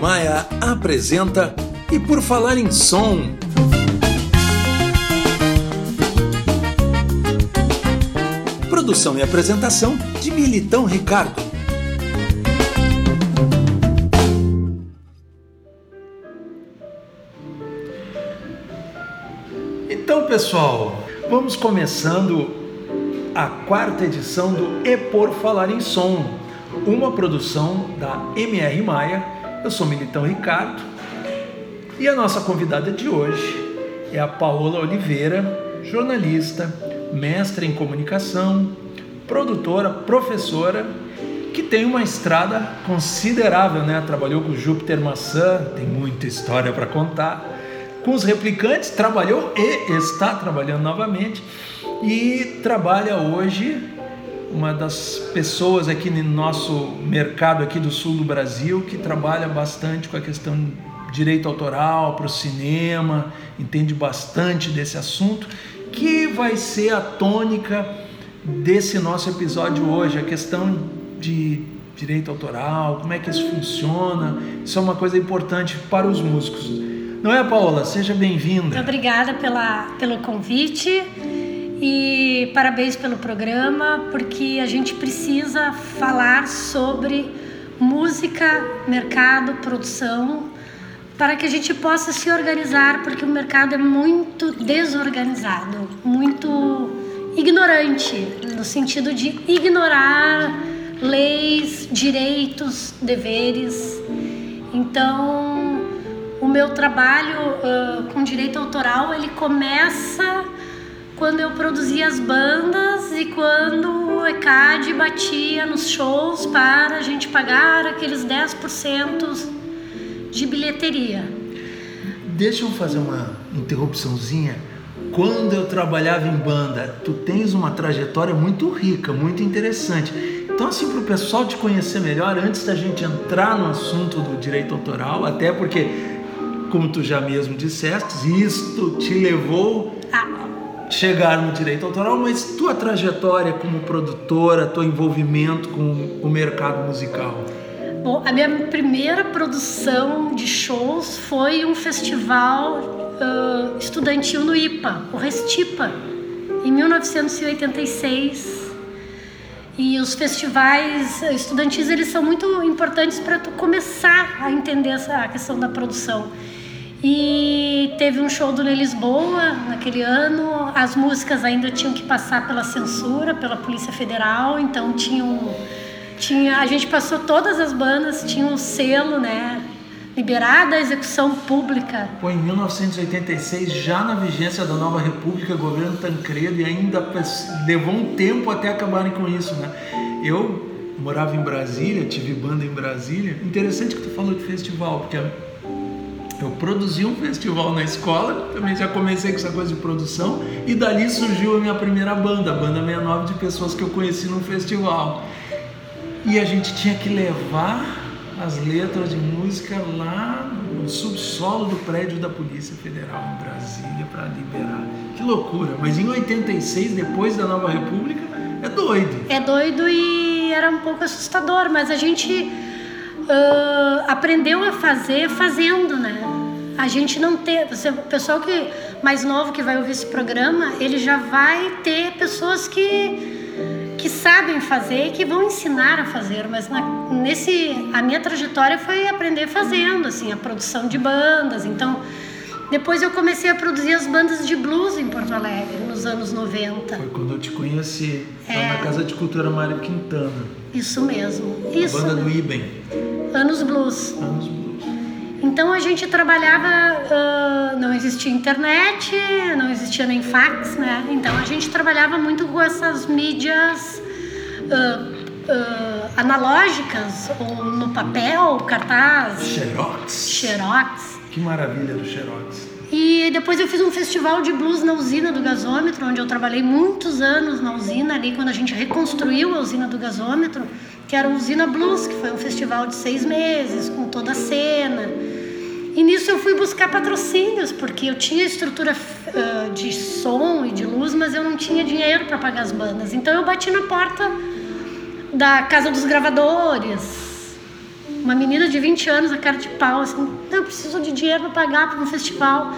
Maia apresenta E por Falar em Som. Produção e apresentação de Militão Ricardo. Então, pessoal, vamos começando a quarta edição do E por Falar em Som, uma produção da MR Maia. Eu sou Militão Ricardo e a nossa convidada de hoje é a Paola Oliveira, jornalista, mestre em comunicação, produtora, professora, que tem uma estrada considerável, né? Trabalhou com Júpiter Maçã, tem muita história para contar. Com os replicantes, trabalhou e está trabalhando novamente e trabalha hoje uma das pessoas aqui no nosso mercado aqui do sul do Brasil que trabalha bastante com a questão de direito autoral para o cinema, entende bastante desse assunto, que vai ser a tônica desse nosso episódio hoje, a questão de direito autoral, como é que isso funciona. Isso é uma coisa importante para os músicos. Não é, Paola? Seja bem-vinda. Obrigada pela, pelo convite. E parabéns pelo programa, porque a gente precisa falar sobre música, mercado, produção, para que a gente possa se organizar, porque o mercado é muito desorganizado, muito ignorante, no sentido de ignorar leis, direitos, deveres. Então, o meu trabalho uh, com direito autoral ele começa quando eu produzia as bandas e quando o ECAD batia nos shows para a gente pagar aqueles 10% de bilheteria. Deixa eu fazer uma interrupçãozinha. Quando eu trabalhava em banda, tu tens uma trajetória muito rica, muito interessante. Então, assim, para o pessoal te conhecer melhor, antes da gente entrar no assunto do direito autoral, até porque, como tu já mesmo disseste, isto te levou ah chegar no direito autoral, mas tua trajetória como produtora, teu envolvimento com o mercado musical. Bom, a minha primeira produção de shows foi um festival uh, estudantil no IPA, o Restipa, em 1986. E os festivais estudantis eles são muito importantes para tu começar a entender essa questão da produção. E teve um show do Ney Lisboa naquele ano. As músicas ainda tinham que passar pela censura, pela Polícia Federal, então tinha a gente passou todas as bandas, tinha um selo, né? Liberada a execução pública. Pô, em 1986, já na vigência da nova república, governo Tancredo, e ainda levou um tempo até acabarem com isso, né? Eu morava em Brasília, tive banda em Brasília. Interessante que tu falou de festival, porque eu produzi um festival na escola, também já comecei com essa coisa de produção, e dali surgiu a minha primeira banda, a Banda 69 de pessoas que eu conheci no festival. E a gente tinha que levar as letras de música lá no subsolo do prédio da Polícia Federal em Brasília para liberar. Que loucura! Mas em 86, depois da Nova República, é doido. É doido e era um pouco assustador, mas a gente uh, aprendeu a fazer fazendo, né? A gente não ter, o pessoal que mais novo que vai ouvir esse programa, ele já vai ter pessoas que que sabem fazer e que vão ensinar a fazer, mas na, nesse a minha trajetória foi aprender fazendo, assim, a produção de bandas. Então, depois eu comecei a produzir as bandas de blues em Porto Alegre, nos anos 90. Foi quando eu te conheci, é... na Casa de Cultura Mário Quintana. Isso mesmo. A Isso banda do Iben. Anos Blues. Anos Blues. Então a gente trabalhava, uh, não existia internet, não existia nem fax, né? Então a gente trabalhava muito com essas mídias uh, uh, analógicas, ou no papel, cartaz. Xerox. Xerox. Que maravilha do Xerox. E depois eu fiz um festival de blues na usina do gasômetro, onde eu trabalhei muitos anos na usina ali, quando a gente reconstruiu a usina do gasômetro, que era a Usina Blues, que foi um festival de seis meses, com toda a cena. E nisso eu fui buscar patrocínios, porque eu tinha estrutura uh, de som e de luz, mas eu não tinha dinheiro para pagar as bandas. Então eu bati na porta da Casa dos Gravadores, uma menina de 20 anos, a cara de pau, assim, não, eu preciso de dinheiro para pagar para um festival.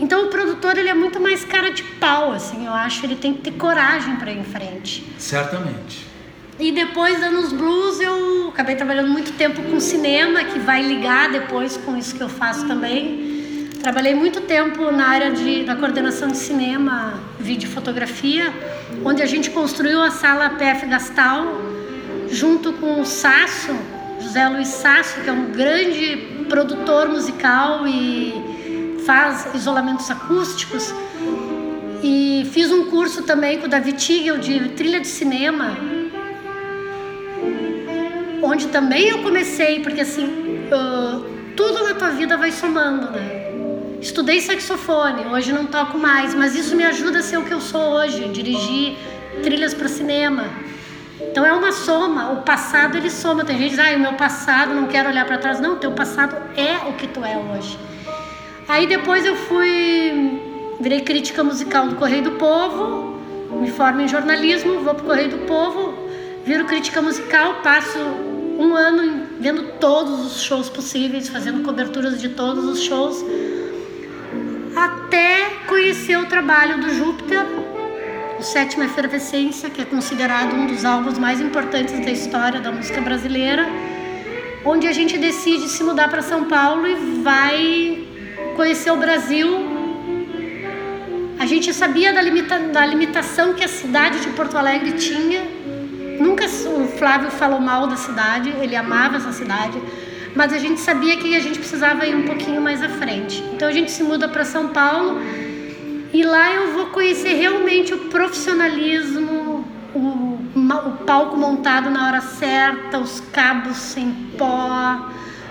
Então o produtor ele é muito mais cara de pau, assim, eu acho, ele tem que ter coragem para ir em frente. Certamente. E depois anos blues eu acabei trabalhando muito tempo com cinema, que vai ligar depois com isso que eu faço também. Trabalhei muito tempo na área de, da coordenação de cinema, vídeo e fotografia, onde a gente construiu a sala PF Gastal, junto com o Sasso, José Luiz Sasso, que é um grande produtor musical e faz isolamentos acústicos. E fiz um curso também com o David Tigel de trilha de cinema, onde também eu comecei, porque assim, uh, tudo na tua vida vai somando, né? Estudei saxofone, hoje não toco mais, mas isso me ajuda a ser o que eu sou hoje, dirigir trilhas para cinema. Então é uma soma, o passado ele soma. Tem gente que diz, ah, o meu passado, não quero olhar para trás. Não, teu passado é o que tu é hoje. Aí depois eu fui, virei crítica musical do Correio do Povo, me formo em jornalismo, vou pro Correio do Povo, viro crítica musical, passo um ano vendo todos os shows possíveis, fazendo coberturas de todos os shows, até conhecer o trabalho do Júpiter, o Sétima Efervescência, que é considerado um dos álbuns mais importantes da história da música brasileira, onde a gente decide se mudar para São Paulo e vai conhecer o Brasil. A gente sabia da, limita da limitação que a cidade de Porto Alegre tinha Nunca o Flávio falou mal da cidade, ele amava essa cidade, mas a gente sabia que a gente precisava ir um pouquinho mais à frente. Então a gente se muda para São Paulo e lá eu vou conhecer realmente o profissionalismo, o, o palco montado na hora certa, os cabos sem pó,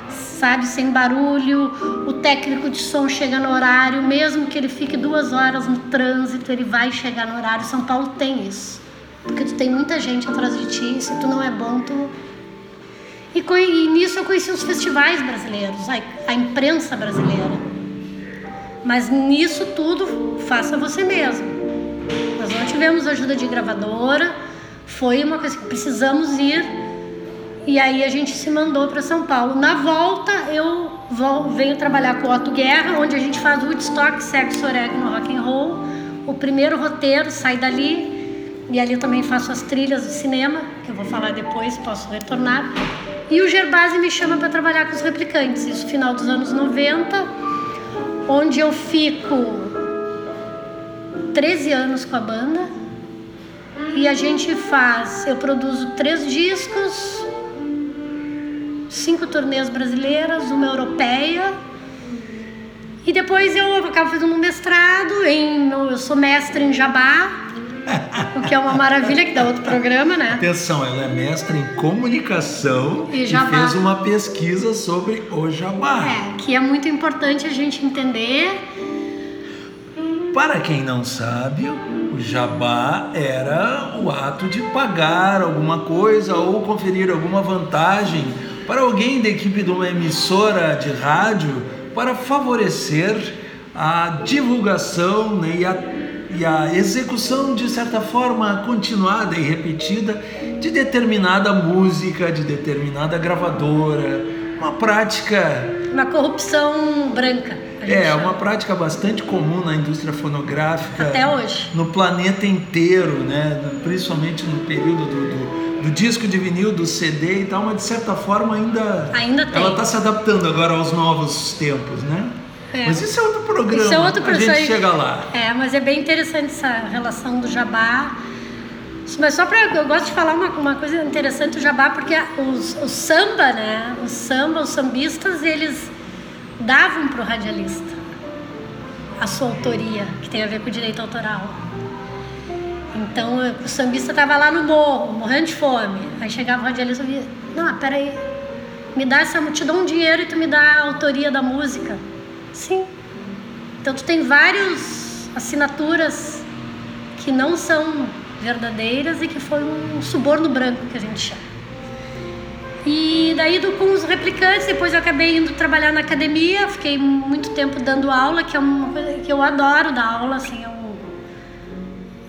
sabe, sem barulho, o técnico de som chega no horário, mesmo que ele fique duas horas no trânsito, ele vai chegar no horário. São Paulo tem isso. Porque tu tem muita gente atrás de ti, se tu não é bom, tu. E, e nisso eu conheci os festivais brasileiros, a, a imprensa brasileira. Mas nisso tudo, faça você mesmo. Nós não tivemos ajuda de gravadora, foi uma coisa que precisamos ir. E aí a gente se mandou para São Paulo. Na volta eu vou, venho trabalhar com o Otto Guerra, onde a gente faz Woodstock, sexo, orégano, rock and roll. O primeiro roteiro sai dali e ali também faço as trilhas do cinema, que eu vou falar depois, posso retornar. E o Gerbasi me chama para trabalhar com os replicantes, isso final dos anos 90, onde eu fico 13 anos com a banda. E a gente faz, eu produzo três discos, cinco turnês brasileiras, uma europeia. E depois eu acabo fazendo um mestrado em, eu sou mestre em Jabá, o que é uma maravilha, que dá outro programa, né? Atenção, ela é mestra em comunicação e, e fez uma pesquisa sobre o jabá. É, que é muito importante a gente entender. Para quem não sabe, o jabá era o ato de pagar alguma coisa ou conferir alguma vantagem para alguém da equipe de uma emissora de rádio para favorecer a divulgação né, e a e a execução, de certa forma, continuada e repetida de determinada música, de determinada gravadora, uma prática. Uma corrupção branca. É, chama. uma prática bastante comum na indústria fonográfica. Até hoje. No planeta inteiro, né? principalmente no período do, do, do disco de vinil, do CD e tal, mas de certa forma ainda. Ainda tem. Ela está se adaptando agora aos novos tempos, né? É. Mas isso é outro programa. Isso é outro programa. A gente chega lá. É, mas é bem interessante essa relação do jabá. Mas só para eu gosto de falar uma, uma coisa interessante do jabá porque os, o samba, né? O samba, os sambistas, eles davam para o radialista a sua autoria, que tem a ver com o direito autoral. Então o sambista estava lá no morro, morrendo de fome. Aí chegava o radialista e via, não, peraí, me dá essa, te dou um dinheiro e tu me dá a autoria da música. Sim. Então tu tem várias assinaturas que não são verdadeiras e que foi um suborno branco que a gente chama. E daí do, com os replicantes, depois eu acabei indo trabalhar na academia, fiquei muito tempo dando aula, que é uma coisa que eu adoro dar aula, assim, eu,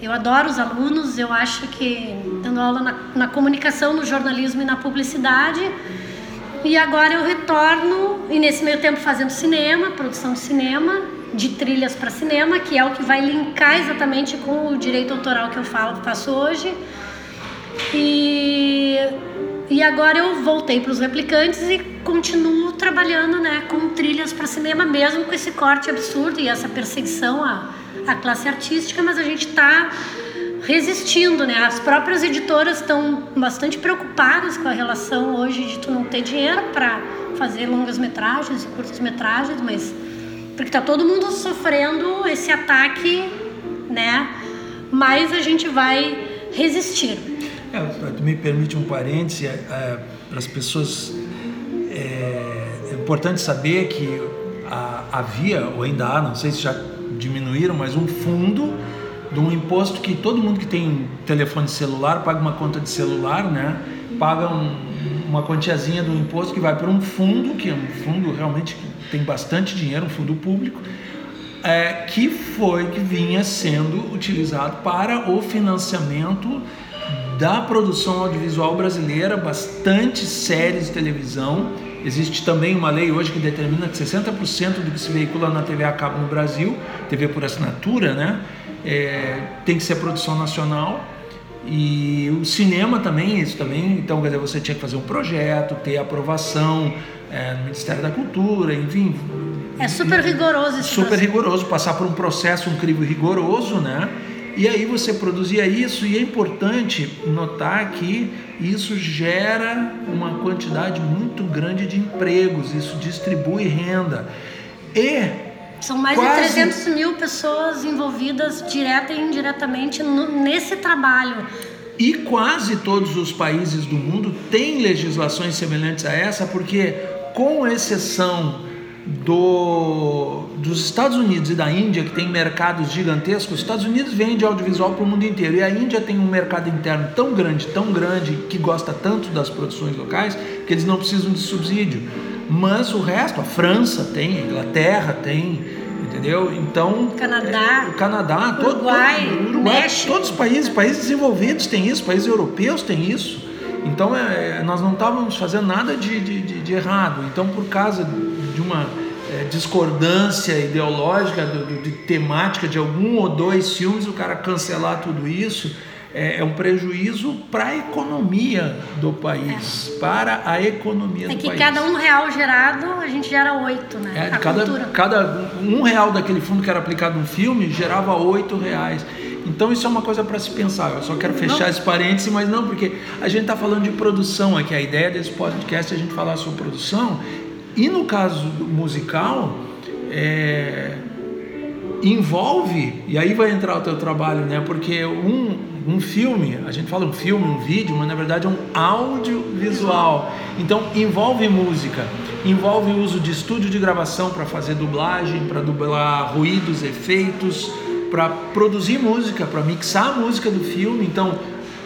eu adoro os alunos, eu acho que dando aula na, na comunicação, no jornalismo e na publicidade, e agora eu retorno, e nesse meio tempo fazendo cinema, produção de cinema, de trilhas para cinema, que é o que vai linkar exatamente com o direito autoral que eu falo, faço hoje. E, e agora eu voltei para os replicantes e continuo trabalhando né, com trilhas para cinema, mesmo com esse corte absurdo e essa perseguição à, à classe artística, mas a gente está resistindo, né? As próprias editoras estão bastante preocupadas com a relação hoje de tu não ter dinheiro para fazer longas metragens e curtas metragens, mas porque tá todo mundo sofrendo esse ataque, né? Mas a gente vai resistir. É, me permite um parêntese, é, é, para as pessoas é, é, importante saber que a, havia, ou ainda há, não sei se já diminuíram, mas um fundo de um imposto que todo mundo que tem telefone celular paga uma conta de celular, né? Paga um, uma quantiazinha do imposto que vai para um fundo, que é um fundo realmente que tem bastante dinheiro, um fundo público, é, que foi que vinha sendo utilizado para o financiamento da produção audiovisual brasileira, bastante séries de televisão. Existe também uma lei hoje que determina que 60% do que se veicula na TV a cabo no Brasil, TV por assinatura, né, é, tem que ser produção nacional. E o cinema também, isso também, então quer dizer, você tinha que fazer um projeto, ter aprovação é, no Ministério da Cultura, enfim. É super rigoroso esse Super processo. rigoroso, passar por um processo, um crivo rigoroso, né? E aí você produzia isso, e é importante notar que isso gera uma quantidade muito grande de empregos, isso distribui renda. E são mais quase... de 300 mil pessoas envolvidas direta e indiretamente no, nesse trabalho. E quase todos os países do mundo têm legislações semelhantes a essa, porque, com exceção do, dos Estados Unidos e da Índia, que tem mercados gigantescos, os Estados Unidos vende audiovisual para o mundo inteiro e a Índia tem um mercado interno tão grande, tão grande, que gosta tanto das produções locais, que eles não precisam de subsídio. Mas o resto, a França tem, a Inglaterra tem, entendeu? Então. Canadá. É, o Canadá, Uruguai, todo, todo, Uruguai, México. todos os países, países desenvolvidos têm isso, países europeus têm isso. Então é, nós não estávamos fazendo nada de, de, de, de errado. Então, por causa de uma é, discordância ideológica, de, de, temática de algum ou dois filmes, o cara cancelar tudo isso é, é um prejuízo para a economia do país, é. para a economia é do país. É que cada um real gerado, a gente gera oito, né? É, cada, cada um real daquele fundo que era aplicado no filme gerava oito reais. Então isso é uma coisa para se pensar. Eu só quero fechar não. esse parêntese, mas não, porque a gente está falando de produção aqui. A ideia desse podcast é a gente falar sobre produção e no caso musical, é, envolve, e aí vai entrar o teu trabalho, né? Porque um, um filme, a gente fala um filme, um vídeo, mas na verdade é um audiovisual. Então envolve música, envolve o uso de estúdio de gravação para fazer dublagem, para dublar ruídos, efeitos, para produzir música, para mixar a música do filme. Então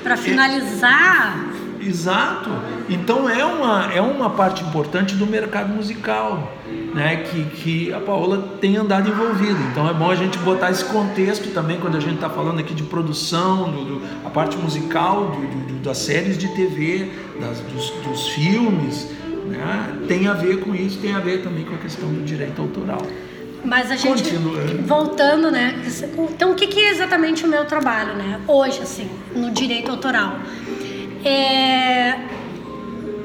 para finalizar Exato. Então é uma, é uma parte importante do mercado musical, né? Que, que a Paola tem andado envolvida. Então é bom a gente botar esse contexto também quando a gente está falando aqui de produção, do, do, a parte musical do, do, das séries de TV, das, dos, dos filmes, né? Tem a ver com isso, tem a ver também com a questão do direito autoral. Mas a gente Continuando. voltando, né? Então o que, que é exatamente o meu trabalho, né? Hoje, assim, no direito autoral. É,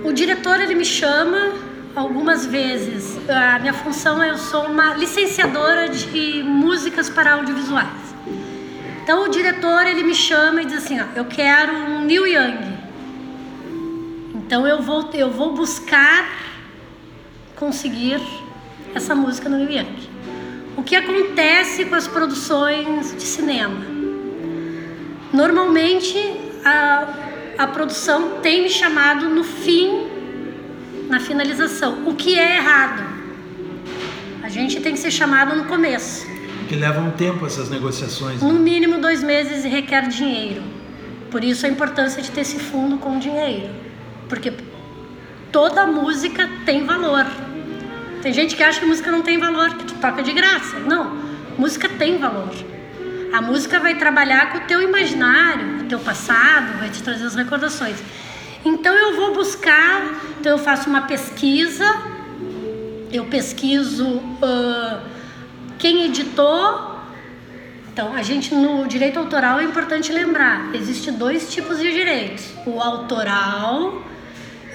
o diretor ele me chama algumas vezes. A minha função é eu sou uma licenciadora de músicas para audiovisuais. Então o diretor ele me chama e diz assim, ó, eu quero um Neil Young. Então eu vou eu vou buscar conseguir essa música no Neil Young. O que acontece com as produções de cinema? Normalmente a a produção tem me chamado no fim, na finalização, o que é errado. A gente tem que ser chamado no começo. Que leva um tempo essas negociações. No né? mínimo dois meses e requer dinheiro. Por isso a importância de ter esse fundo com dinheiro. Porque toda música tem valor. Tem gente que acha que música não tem valor, que tu toca de graça. Não, música tem valor. A música vai trabalhar com o teu imaginário, o teu passado, vai te trazer as recordações. Então eu vou buscar, então eu faço uma pesquisa, eu pesquiso uh, quem editou. Então a gente no direito autoral é importante lembrar, existe dois tipos de direitos: o autoral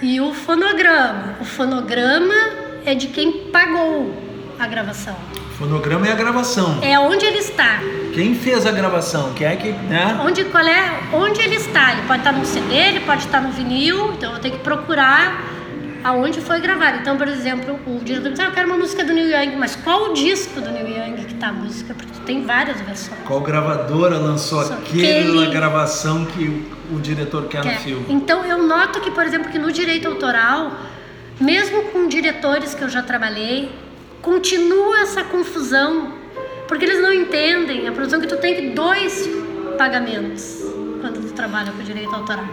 e o fonograma. O fonograma é de quem pagou a gravação. Fonograma é a gravação. É onde ele está. Quem fez a gravação? Quem é que, né? Onde, qual é, onde ele está? Ele pode estar no CD, ele pode estar no vinil, então eu tenho que procurar aonde foi gravado. Então, por exemplo, o diretor diz, ah, eu quero uma música do Neil Young, mas qual o disco do Neil Young que está a música? Porque tem várias versões. Qual gravadora lançou Só aquela gravação que o, o diretor quer, quer no filme? Então, eu noto que, por exemplo, que no direito autoral, mesmo com diretores que eu já trabalhei, continua essa confusão, porque eles não entendem a produção que tu tem dois pagamentos quando tu trabalha com direito autoral.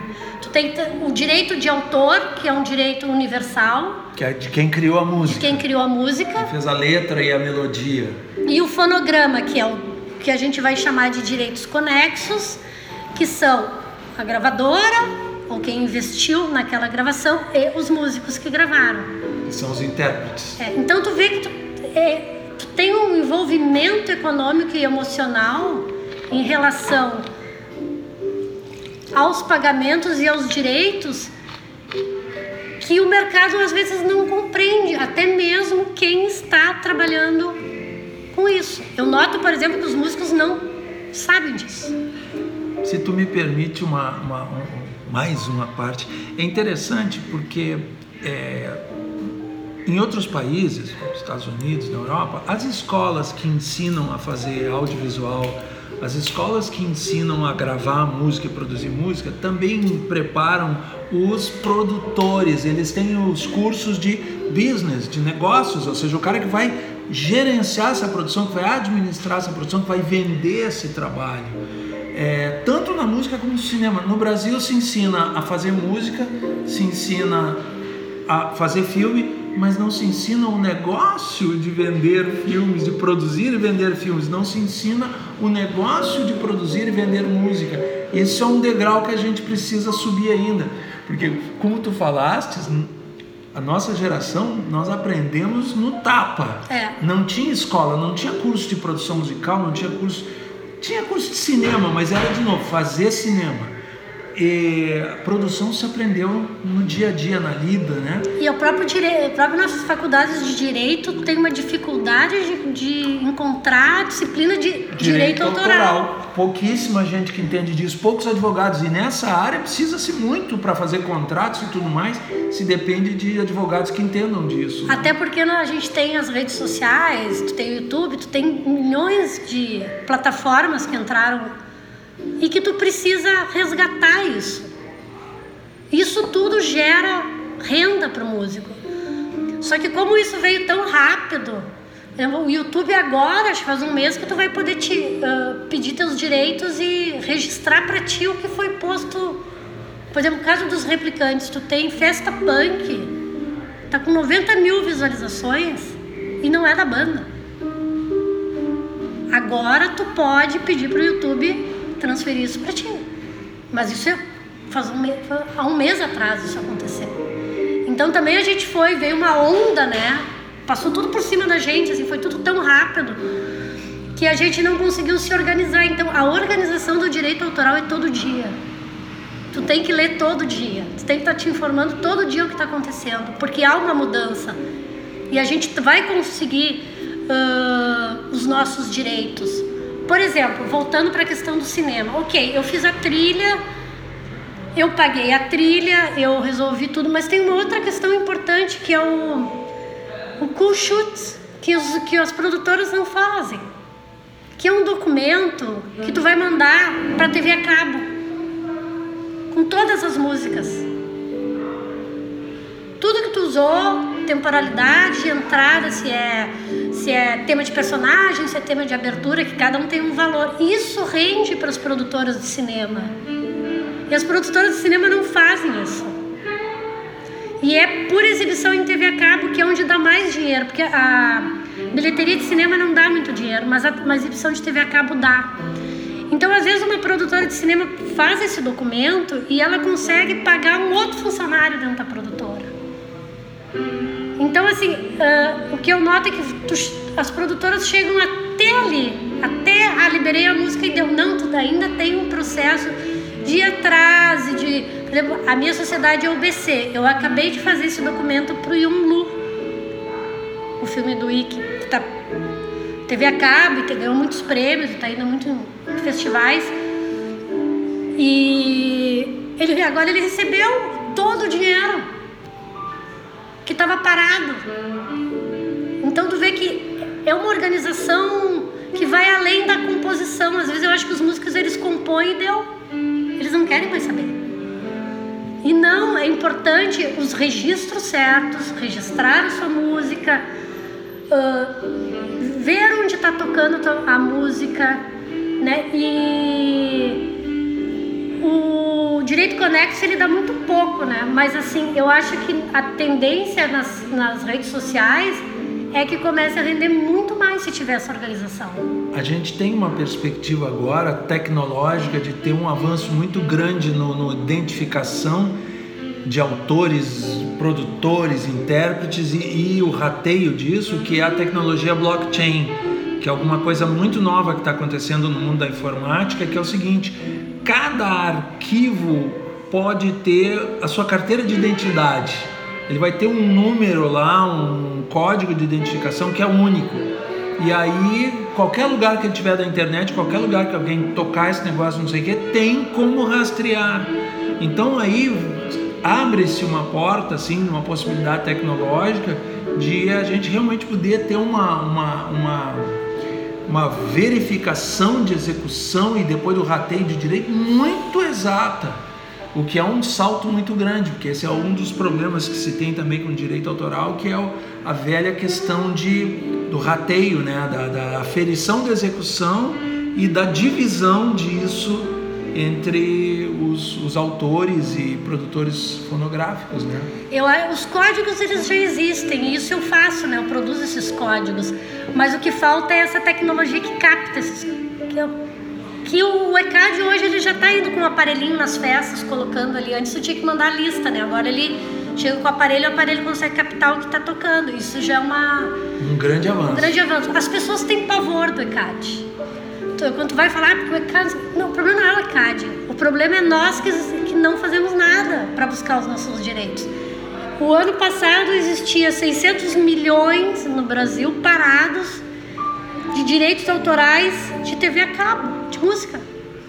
Tu tem o direito de autor, que é um direito universal, que é de quem criou a música. De quem criou a música. Quem fez a letra e a melodia. E o fonograma, que é o que a gente vai chamar de direitos conexos, que são a gravadora ou quem investiu naquela gravação e os músicos que gravaram são os intérpretes. É, então tu vê que tu, é, tu tem um envolvimento econômico e emocional em relação aos pagamentos e aos direitos que o mercado às vezes não compreende, até mesmo quem está trabalhando com isso. Eu noto, por exemplo, que os músicos não sabem disso. Se tu me permite uma, uma um, mais uma parte, é interessante porque é, em outros países, nos Estados Unidos, na Europa, as escolas que ensinam a fazer audiovisual, as escolas que ensinam a gravar música e produzir música, também preparam os produtores. Eles têm os cursos de business, de negócios, ou seja, o cara que vai gerenciar essa produção, que vai administrar essa produção, que vai vender esse trabalho. É, tanto na música como no cinema. No Brasil se ensina a fazer música, se ensina a fazer filme, mas não se ensina o negócio de vender filmes, de produzir e vender filmes, não se ensina o negócio de produzir e vender música. Isso é um degrau que a gente precisa subir ainda, porque como tu falaste, a nossa geração nós aprendemos no tapa. É. Não tinha escola, não tinha curso de produção musical, não tinha curso, tinha curso de cinema, mas era de novo fazer cinema e a produção se aprendeu no dia a dia, na lida, né? E o próprio direito, próprio nossas faculdades de direito tem uma dificuldade de, de encontrar a disciplina de direito, direito autoral. autoral. Pouquíssima gente que entende disso, poucos advogados. E nessa área precisa-se muito para fazer contratos e tudo mais, se depende de advogados que entendam disso. Até porque a gente tem as redes sociais, tu tem o YouTube, tu tem milhões de plataformas que entraram e que tu precisa resgatar isso. Isso tudo gera renda para o músico. Só que como isso veio tão rápido, o YouTube agora, acho que faz um mês que tu vai poder te, uh, pedir teus direitos e registrar para ti o que foi posto. Por exemplo, no caso dos replicantes, tu tem Festa Punk, tá com 90 mil visualizações e não é da banda. Agora tu pode pedir para o YouTube transferir isso para ti. Mas isso é, faz um, há um mês atrás isso aconteceu. Então também a gente foi, veio uma onda, né? Passou tudo por cima da gente, assim, foi tudo tão rápido que a gente não conseguiu se organizar. Então a organização do direito autoral é todo dia. Tu tem que ler todo dia. Tu tem que estar tá te informando todo dia o que está acontecendo, porque há uma mudança e a gente vai conseguir uh, os nossos direitos. Por exemplo, voltando para a questão do cinema. Ok, eu fiz a trilha, eu paguei a trilha, eu resolvi tudo, mas tem uma outra questão importante que é o, o cool shoot que, os, que as produtoras não fazem. Que é um documento que tu vai mandar para a TV a cabo. Com todas as músicas. Tudo que tu usou, temporalidade, entrada, se é, se é tema de personagem, se é tema de abertura, que cada um tem um valor. Isso rende para as produtoras de cinema. E as produtoras de cinema não fazem isso. E é por exibição em TV a cabo que é onde dá mais dinheiro, porque a bilheteria de cinema não dá muito dinheiro, mas a, a exibição de TV a cabo dá. Então, às vezes, uma produtora de cinema faz esse documento e ela consegue pagar um outro funcionário dentro da produtora. Então, assim, uh, o que eu noto é que tu, as produtoras chegam até ali, até a ah, liberei a música e deu. Não, tu ainda tem um processo de e de. Por exemplo, a minha sociedade é o BC. Eu acabei de fazer esse documento pro Yun Lu, o filme do Ike, que tá TV a cabo ganhou muitos prêmios, está indo muito em festivais. E ele agora ele recebeu todo o dinheiro que estava parado. Então tu vê que é uma organização que vai além da composição. Às vezes eu acho que os músicos eles compõem e deu. Eles não querem mais saber. E não, é importante os registros certos, registrar a sua música, uh, ver onde está tocando a música, né? E o direito conexo ele dá muito pouco, né? Mas assim, eu acho que a tendência nas, nas redes sociais é que comece a render muito mais se tiver essa organização. A gente tem uma perspectiva agora tecnológica de ter um avanço muito grande no identificação de autores, produtores, intérpretes e, e, o rateio disso, que é a tecnologia blockchain, que é alguma coisa muito nova que está acontecendo no mundo da informática, que é o seguinte: cada arquivo pode ter a sua carteira de identidade ele vai ter um número lá, um código de identificação que é único. E aí, qualquer lugar que ele tiver da internet, qualquer lugar que alguém tocar esse negócio, não sei o que, tem como rastrear. Então aí abre-se uma porta, assim, uma possibilidade tecnológica de a gente realmente poder ter uma, uma, uma, uma verificação de execução e depois do rateio de direito muito exata o que é um salto muito grande, porque esse é um dos problemas que se tem também com direito autoral, que é a velha questão de, do rateio, né? da, da aferição da execução e da divisão disso entre os, os, autores e produtores fonográficos, né? Eu, os códigos eles já existem, e isso eu faço, né? Eu produzo esses códigos, mas o que falta é essa tecnologia que capta esses, que eu que o ECAD hoje ele já está indo com um aparelhinho nas festas, colocando ali. Antes você tinha que mandar a lista, né? Agora ele chega com o aparelho, o aparelho consegue captar o que está tocando. Isso já é uma um grande avanço. Um grande avanço. As pessoas têm pavor do ECAD. Então, quando vai falar, ah, porque o ECAD, não, o problema não é o ECAD. O problema é nós que, que não fazemos nada para buscar os nossos direitos. O ano passado existia 600 milhões no Brasil parados de direitos autorais de TV a cabo, de música.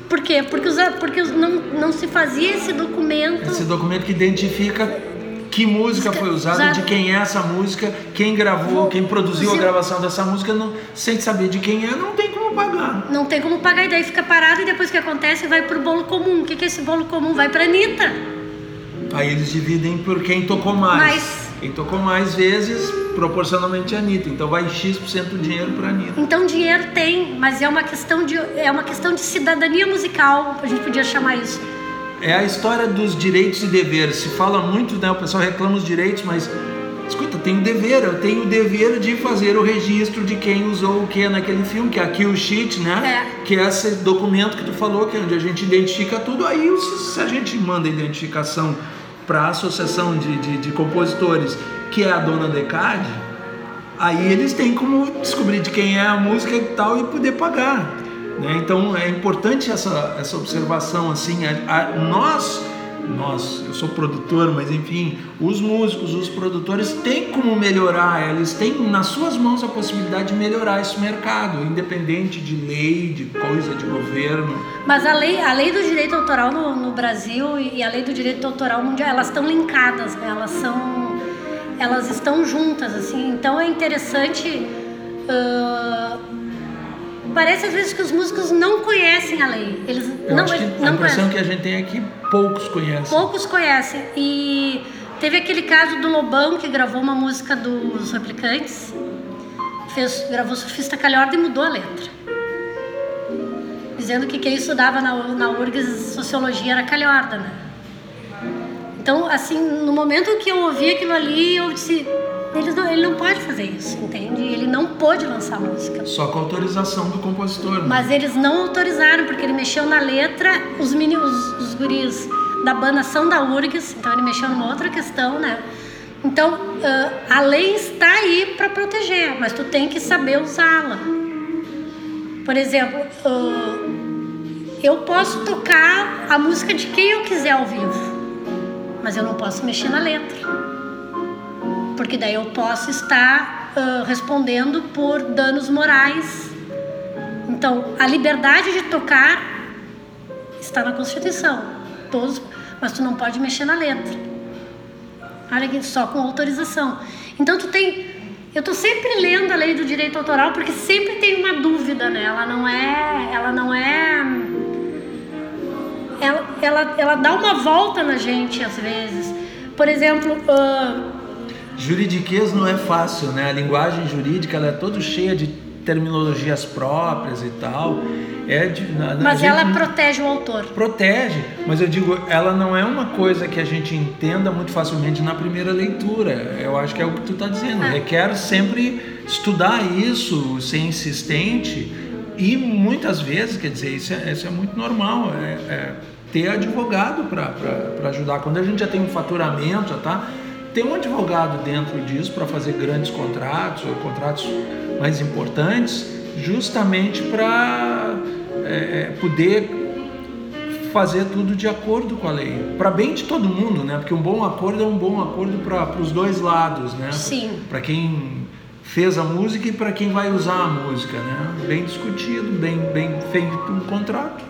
Por quê? Porque, os, porque os, não, não se fazia esse documento. Esse documento que identifica que música foi usada, de quem é essa música, quem gravou, quem produziu a gravação dessa música, não, sem saber de quem é, não tem como pagar. Não tem como pagar, e daí fica parado, e depois que acontece, vai pro bolo comum. O que, que é esse bolo comum? Vai pra Anitta. Aí eles dividem por quem tocou mais. Mas... Quem tocou mais vezes proporcionalmente a Anitta. Então vai X% do dinheiro para a Anitta. Então dinheiro tem, mas é uma questão de é uma questão de cidadania musical, a gente podia chamar isso. É a história dos direitos e deveres. Se fala muito, né? O pessoal reclama os direitos, mas escuta, tem o dever, eu tenho o dever de fazer o registro de quem usou o que naquele filme, que é aqui o sheet, né? É. Que é esse documento que tu falou, que é onde a gente identifica tudo. Aí se a gente manda a identificação para a associação de, de, de compositores que é a dona da ECAD, aí eles têm como descobrir de quem é a música e tal e poder pagar. Né? Então é importante essa, essa observação assim. A, a, nós, nós, eu sou produtor, mas enfim, os músicos, os produtores têm como melhorar, eles têm nas suas mãos a possibilidade de melhorar esse mercado, independente de lei, de coisa, de governo. Mas a lei, a lei do direito autoral no, no Brasil e a lei do direito autoral mundial, elas estão linkadas, né? elas são elas estão juntas, assim. Então é interessante. Uh, parece às vezes que os músicos não conhecem a lei. Eles Eu não, acho que não a impressão conhecem. que a gente tem é que poucos conhecem. Poucos conhecem. E teve aquele caso do Lobão que gravou uma música dos Replicantes, fez, gravou Surfista Calhorda e mudou a letra. Dizendo que quem estudava na, na URGS Sociologia era Calhorda, né? Então, assim, no momento que eu ouvi aquilo ali, eu disse: Ele não, ele não pode fazer isso, entende? Ele não pôde lançar música. Só com autorização do compositor. Né? Mas eles não autorizaram, porque ele mexeu na letra, os, mini, os, os guris da banda são da URGS, então ele mexeu numa outra questão, né? Então, uh, a lei está aí para proteger, mas tu tem que saber usá-la. Por exemplo, uh, eu posso tocar a música de quem eu quiser ao vivo, mas eu não posso mexer na letra, porque daí eu posso estar uh, respondendo por danos morais. Então, a liberdade de tocar está na Constituição, todos, mas tu não pode mexer na letra. Olha aqui, só com autorização. Então tu tem. Eu estou sempre lendo a lei do direito autoral porque sempre tem uma dúvida, né? Ela não é. Ela não é. Ela, ela, ela dá uma volta na gente às vezes. Por exemplo. Uh... Juridiquês não é fácil, né? A linguagem jurídica ela é toda cheia de terminologias próprias e tal. É de, na, mas ela protege o autor. Protege, mas eu digo, ela não é uma coisa que a gente entenda muito facilmente na primeira leitura. Eu acho que é o que tu está dizendo. É. Requer sempre estudar isso, ser insistente e muitas vezes, quer dizer, isso é, isso é muito normal. É, é ter advogado para ajudar. Quando a gente já tem um faturamento, já tá ter um advogado dentro disso para fazer grandes contratos ou contratos mais importantes, justamente para é, é, poder fazer tudo de acordo com a lei, para bem de todo mundo, né? Porque um bom acordo é um bom acordo para os dois lados, né? Sim. Para quem fez a música e para quem vai usar a música, né? Bem discutido, bem bem feito um contrato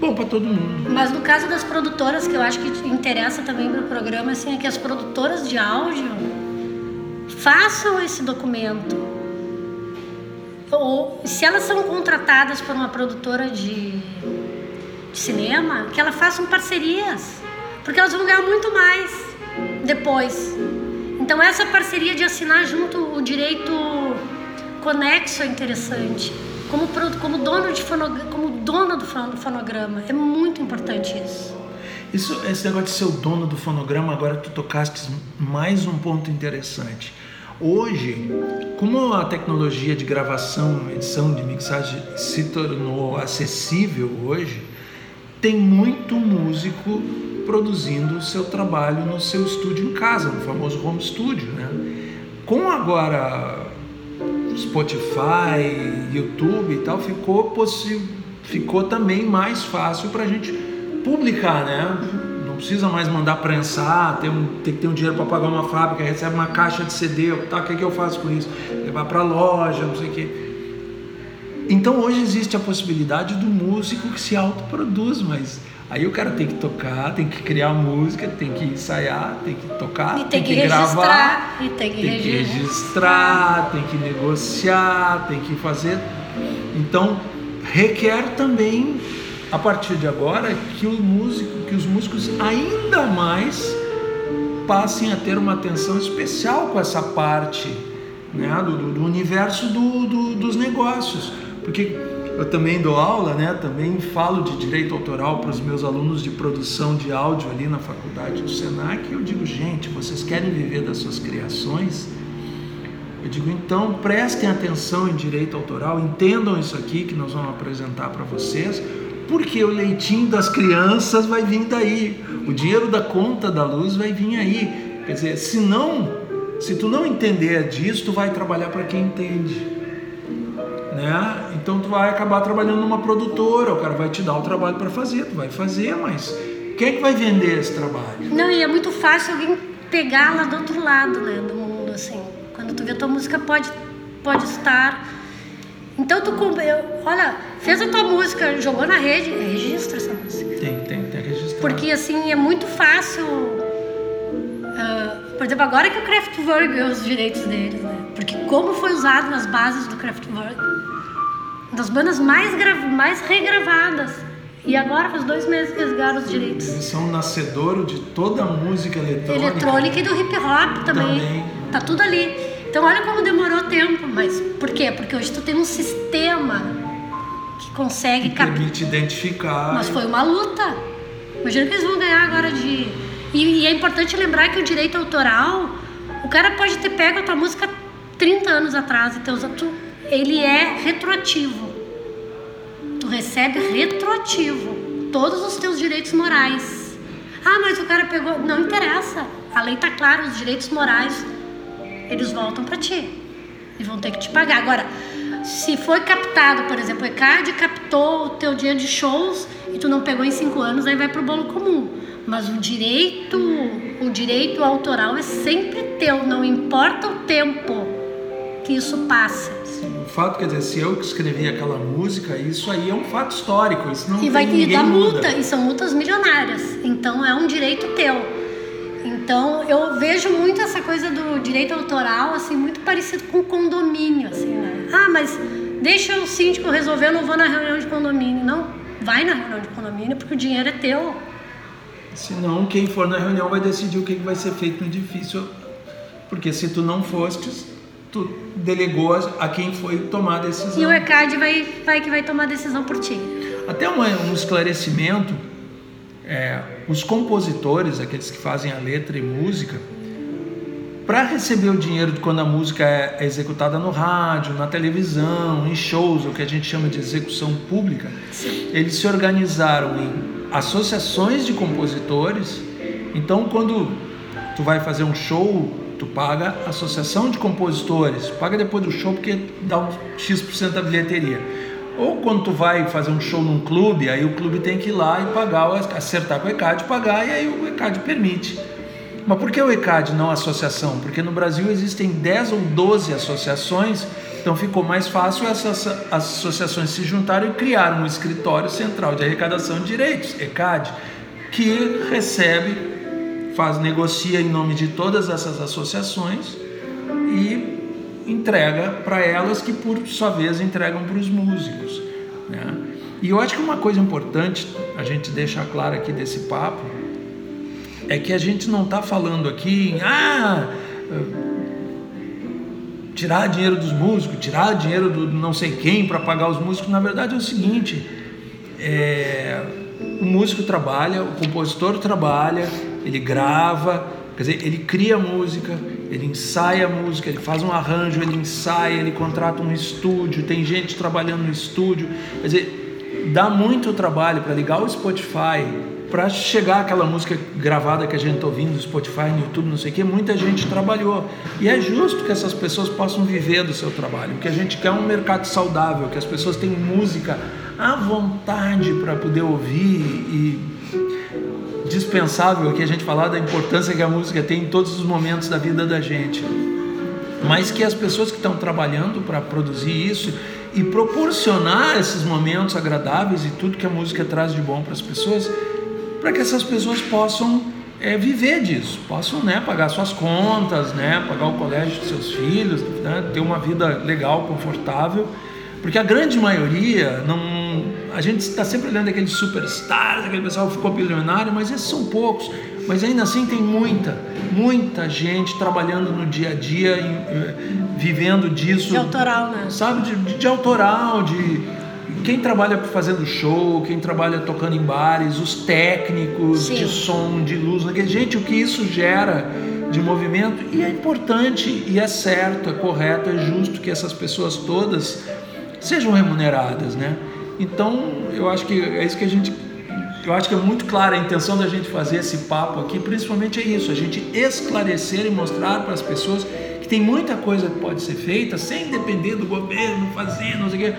bom para todo mundo. Mas no caso das produtoras, que eu acho que interessa também para o programa, assim, é que as produtoras de áudio façam esse documento. Ou se elas são contratadas por uma produtora de, de cinema, que elas façam parcerias, porque elas vão ganhar muito mais depois. Então essa parceria de assinar junto o direito conexo é interessante como, como dono de como dona do fonograma. É muito importante isso. Isso, esse negócio de ser o dono do fonograma, agora tu tocaste mais um ponto interessante. Hoje, como a tecnologia de gravação, edição, de mixagem se tornou acessível hoje, tem muito músico produzindo o seu trabalho no seu estúdio em casa, no famoso home studio, né? Com agora Spotify, YouTube e tal, ficou, ficou também mais fácil para a gente publicar, né? Não precisa mais mandar prensar, tem, um, que ter um dinheiro para pagar uma fábrica, recebe uma caixa de CD, tá, o que, é que eu faço com isso? Levar para loja, não sei o quê. Então hoje existe a possibilidade do músico que se autoproduz, mas Aí o cara tem que tocar, tem que criar música, tem que ensaiar, tem que tocar, e tem, tem que, que gravar, e tem que, tem que registrar, tem que negociar, tem que fazer. Então requer também a partir de agora que o músico, que os músicos ainda mais passem a ter uma atenção especial com essa parte né, do, do universo do, do, dos negócios, porque eu também dou aula, né? Também falo de direito autoral para os meus alunos de produção de áudio ali na faculdade do Senac. Eu digo, gente, vocês querem viver das suas criações? Eu digo, então prestem atenção em direito autoral, entendam isso aqui que nós vamos apresentar para vocês, porque o leitinho das crianças vai vir daí, o dinheiro da conta da luz vai vir aí. Quer dizer, se não, se tu não entender disso, tu vai trabalhar para quem entende né? Então tu vai acabar trabalhando numa produtora, o cara vai te dar o trabalho para fazer, tu vai fazer, mas quem é que vai vender esse trabalho? Não, e é muito fácil alguém pegar lá do outro lado, né, do mundo, assim. Quando tu vê a tua música pode pode estar então tu olha, fez a tua música, jogou na rede, registra essa música. Tem, tem, tem que registrar. Porque assim é muito fácil. Uh, por exemplo, agora que o Kraftwerk ganhou os direitos deles, né? Porque como foi usado nas bases do Kraftwerk, das bandas mais, mais regravadas. E agora faz dois meses que eles ganharam os direitos. Eles são nascedouro de toda a música eletrônica. Eletrônica e do hip hop também. também. Tá tudo ali. Então olha como demorou tempo, mas por quê? Porque hoje tu tem um sistema que consegue que permite cap... identificar. Mas foi uma luta. Imagina que eles vão ganhar agora de. E, e é importante lembrar que o direito autoral O cara pode ter pego a tua música 30 anos atrás e ter usado. Tu, ele é retroativo. Recebe retroativo todos os teus direitos morais. Ah, mas o cara pegou. Não interessa. A lei tá clara, os direitos morais eles voltam para ti e vão ter que te pagar. Agora, se foi captado, por exemplo, o ECAD captou o teu dia de shows e tu não pegou em cinco anos, aí vai pro bolo comum. Mas o direito, o direito autoral é sempre teu, não importa o tempo que isso passa. Fato, quer dizer, se eu que escrevi aquela música, isso aí é um fato histórico. Isso não e vai ter dar multa, e são multas milionárias. Então é um direito teu. Então eu vejo muito essa coisa do direito autoral assim muito parecido com condomínio assim, né? Ah, mas deixa o síndico resolver, eu não vou na reunião de condomínio, não. Vai na reunião de condomínio porque o dinheiro é teu. Senão quem for na reunião vai decidir o que vai ser feito no edifício, porque se tu não fostes, tu delegou a quem foi tomar a decisão. E o ECAD vai, vai que vai tomar a decisão por ti. Até um, um esclarecimento é, os compositores, aqueles que fazem a letra e música, para receber o dinheiro de quando a música é, executada no rádio, na televisão, em shows, o que a gente chama de execução pública, eles se organizaram em associações de compositores. Então, quando tu vai fazer um show, tu paga a associação de compositores, paga depois do show porque dá um X% da bilheteria. Ou quando tu vai fazer um show num clube, aí o clube tem que ir lá e pagar, acertar com o ECAD, pagar, e aí o ECAD permite. Mas por que o ECAD não associação? Porque no Brasil existem 10 ou 12 associações, então ficou mais fácil essas associações se juntarem e criaram um escritório central de arrecadação de direitos, ECAD, que recebe, faz, negocia em nome de todas essas associações e entrega para elas, que por sua vez entregam para os músicos. Né? E eu acho que uma coisa importante a gente deixar claro aqui desse papo é que a gente não está falando aqui em ah, tirar dinheiro dos músicos, tirar dinheiro do não sei quem para pagar os músicos. Na verdade é o seguinte: é, o músico trabalha, o compositor trabalha, ele grava, quer dizer, ele cria música, ele ensaia a música, ele faz um arranjo, ele ensaia, ele contrata um estúdio, tem gente trabalhando no estúdio. Quer dizer, dá muito trabalho para ligar o Spotify, para chegar aquela música gravada que a gente está ouvindo no Spotify, no YouTube, não sei o que, muita gente trabalhou. E é justo que essas pessoas possam viver do seu trabalho. O que a gente quer um mercado saudável, que as pessoas tenham música à vontade para poder ouvir e dispensável aqui a gente falar da importância que a música tem em todos os momentos da vida da gente. Mas que as pessoas que estão trabalhando para produzir isso e proporcionar esses momentos agradáveis e tudo que a música traz de bom para as pessoas, para que essas pessoas possam é, viver disso, possam né, pagar suas contas, né, pagar o colégio dos seus filhos, né, ter uma vida legal, confortável, porque a grande maioria não a gente está sempre olhando aqueles superstars, aquele pessoal que ficou bilionário, mas esses são poucos. Mas ainda assim tem muita, muita gente trabalhando no dia a dia, eh, vivendo disso. De autoral, né? Sabe, de, de, de autoral, de quem trabalha fazendo show, quem trabalha tocando em bares, os técnicos Sim. de som, de luz, gente, o que isso gera de movimento e é importante e é certo, é correto, é justo que essas pessoas todas sejam remuneradas, né? Então, eu acho que é isso que a gente eu acho que é muito clara a intenção da gente fazer esse papo aqui, principalmente é isso, a gente esclarecer e mostrar para as pessoas que tem muita coisa que pode ser feita sem depender do governo fazer, não sei o quê.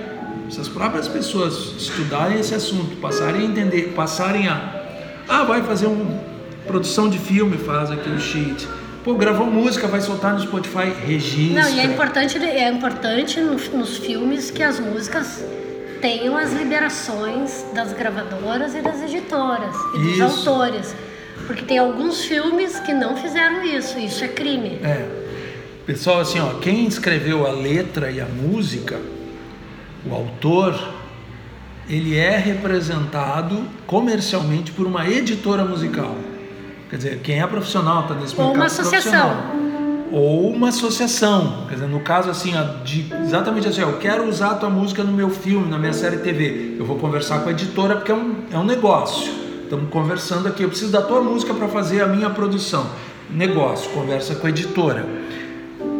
Se as próprias pessoas estudarem esse assunto, passarem a entender, passarem a ah, vai fazer uma produção de filme, faz aqui o sheet. Pô, gravou música, vai soltar no Spotify, registra. Não, e é importante, é importante nos, nos filmes que as músicas tenham as liberações das gravadoras e das editoras e dos isso. autores. Porque tem alguns filmes que não fizeram isso, isso é crime. É. Pessoal, assim, ó, quem escreveu a letra e a música, o autor, ele é representado comercialmente por uma editora musical. Quer dizer, quem é profissional está nesse mercado Ou uma associação ou uma associação. Quer dizer, no caso assim, de, exatamente assim, eu quero usar a tua música no meu filme, na minha série TV. Eu vou conversar com a editora porque é um, é um negócio. Estamos conversando aqui, eu preciso da tua música para fazer a minha produção. negócio, conversa com a editora.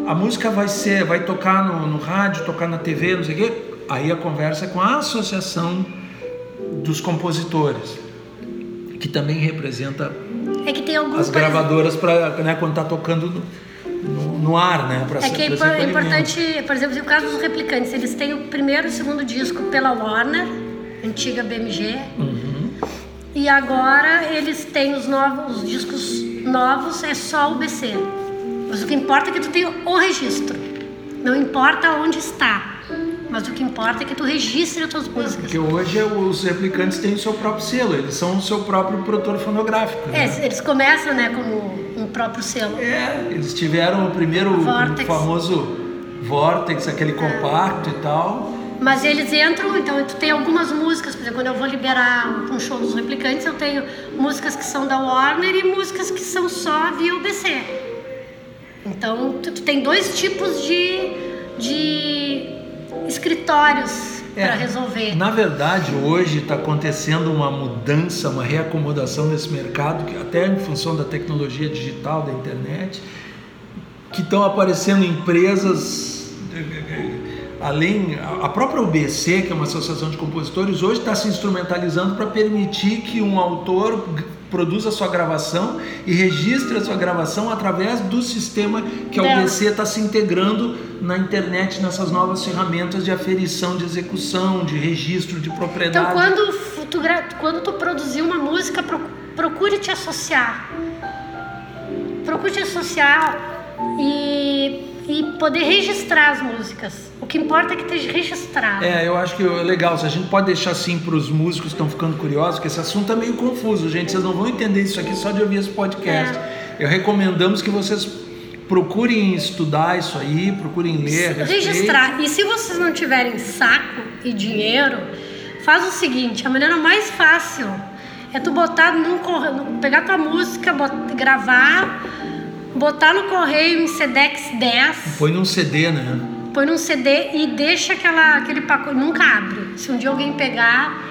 A música vai ser, vai tocar no, no rádio, tocar na TV, não sei o quê. Aí a conversa é com a associação dos compositores, que também representa é que tem alguns as gravadoras para né, quando está tocando no, ar, né? Pra é que é importante, por exemplo, no caso dos replicantes, eles têm o primeiro e o segundo disco pela Warner, antiga BMG, uhum. e agora eles têm os novos, os discos novos é só o BC. Mas o que importa é que tu tenha o registro. Não importa onde está. Mas o que importa é que tu registre as tuas músicas. Porque hoje os replicantes têm o seu próprio selo, eles são o seu próprio produtor fonográfico. É, né? eles começam né, como um próprio selo. É, eles tiveram o primeiro o famoso Vortex, aquele compacto é. e tal. Mas eles entram, então tu tem algumas músicas, por exemplo, quando eu vou liberar um show dos replicantes, eu tenho músicas que são da Warner e músicas que são só via UBC. Então tu, tu tem dois tipos de, de escritórios é, para resolver. Na verdade, hoje está acontecendo uma mudança, uma reacomodação nesse mercado, que até em função da tecnologia digital, da internet, que estão aparecendo empresas além a própria UBC, que é uma associação de compositores, hoje está se instrumentalizando para permitir que um autor produza a sua gravação e registre a sua gravação através do sistema que a UBC está se integrando na internet, nessas novas ferramentas de aferição, de execução, de registro de propriedade. Então, quando tu, quando tu produzir uma música, procure te associar. Procure te associar e e poder registrar as músicas. O que importa é que esteja registrado. É, eu acho que é legal. Se a gente pode deixar assim para os músicos que estão ficando curiosos, que esse assunto é meio confuso, gente. Vocês não vão entender isso aqui só de ouvir esse podcast. É. Eu recomendamos que vocês procurem estudar isso aí, procurem ler. Registrar. E se vocês não tiverem saco e dinheiro, faz o seguinte: a maneira mais fácil é tu botar num, pegar tua música, botar, gravar botar no correio em Sedex 10. Põe num CD, né? Põe num CD e deixa aquela, aquele pacote. Nunca abre. Se um dia alguém pegar,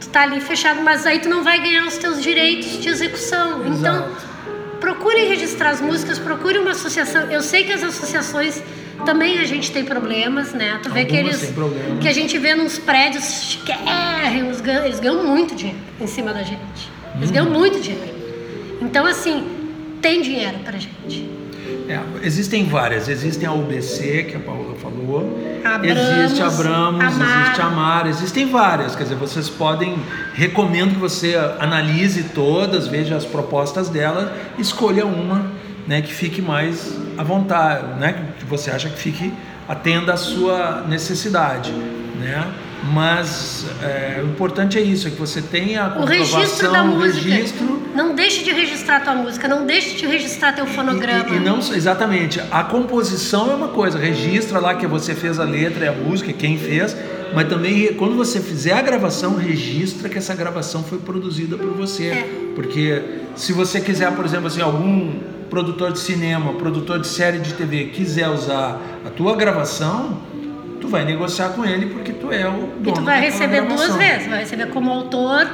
tu tá ali fechado, mas aí tu não vai ganhar os teus direitos de execução. Então, Exato. Então, procure registrar as músicas, procure uma associação. Eu sei que as associações também a gente tem problemas, né? Tu vê que eles. Que a gente vê nos prédios chiquérrimos, eles ganham muito dinheiro em cima da gente. Eles hum. ganham muito dinheiro. Então, assim, tem dinheiro para gente. É, existem várias. Existem a UBC, que a Paula falou. Abramos, existe a Abramos, Amar. existe a Amar. Existem várias. Quer dizer, vocês podem. Recomendo que você analise todas, veja as propostas dela, escolha uma né, que fique mais à vontade, né, que você acha que fique atenda à sua necessidade. Né? Mas é, o importante é isso, é que você tenha a comprovação, o registro da música. Registro, não deixe de registrar a tua música, não deixe de registrar teu fonograma. E, e, não, exatamente, a composição é uma coisa, registra lá que você fez a letra e a música, quem fez, mas também quando você fizer a gravação, registra que essa gravação foi produzida por você. É. Porque se você quiser, por exemplo, assim, algum produtor de cinema, produtor de série de TV quiser usar a tua gravação, tu vai negociar com ele porque tu é o dono E tu vai receber duas vezes, vai receber como autor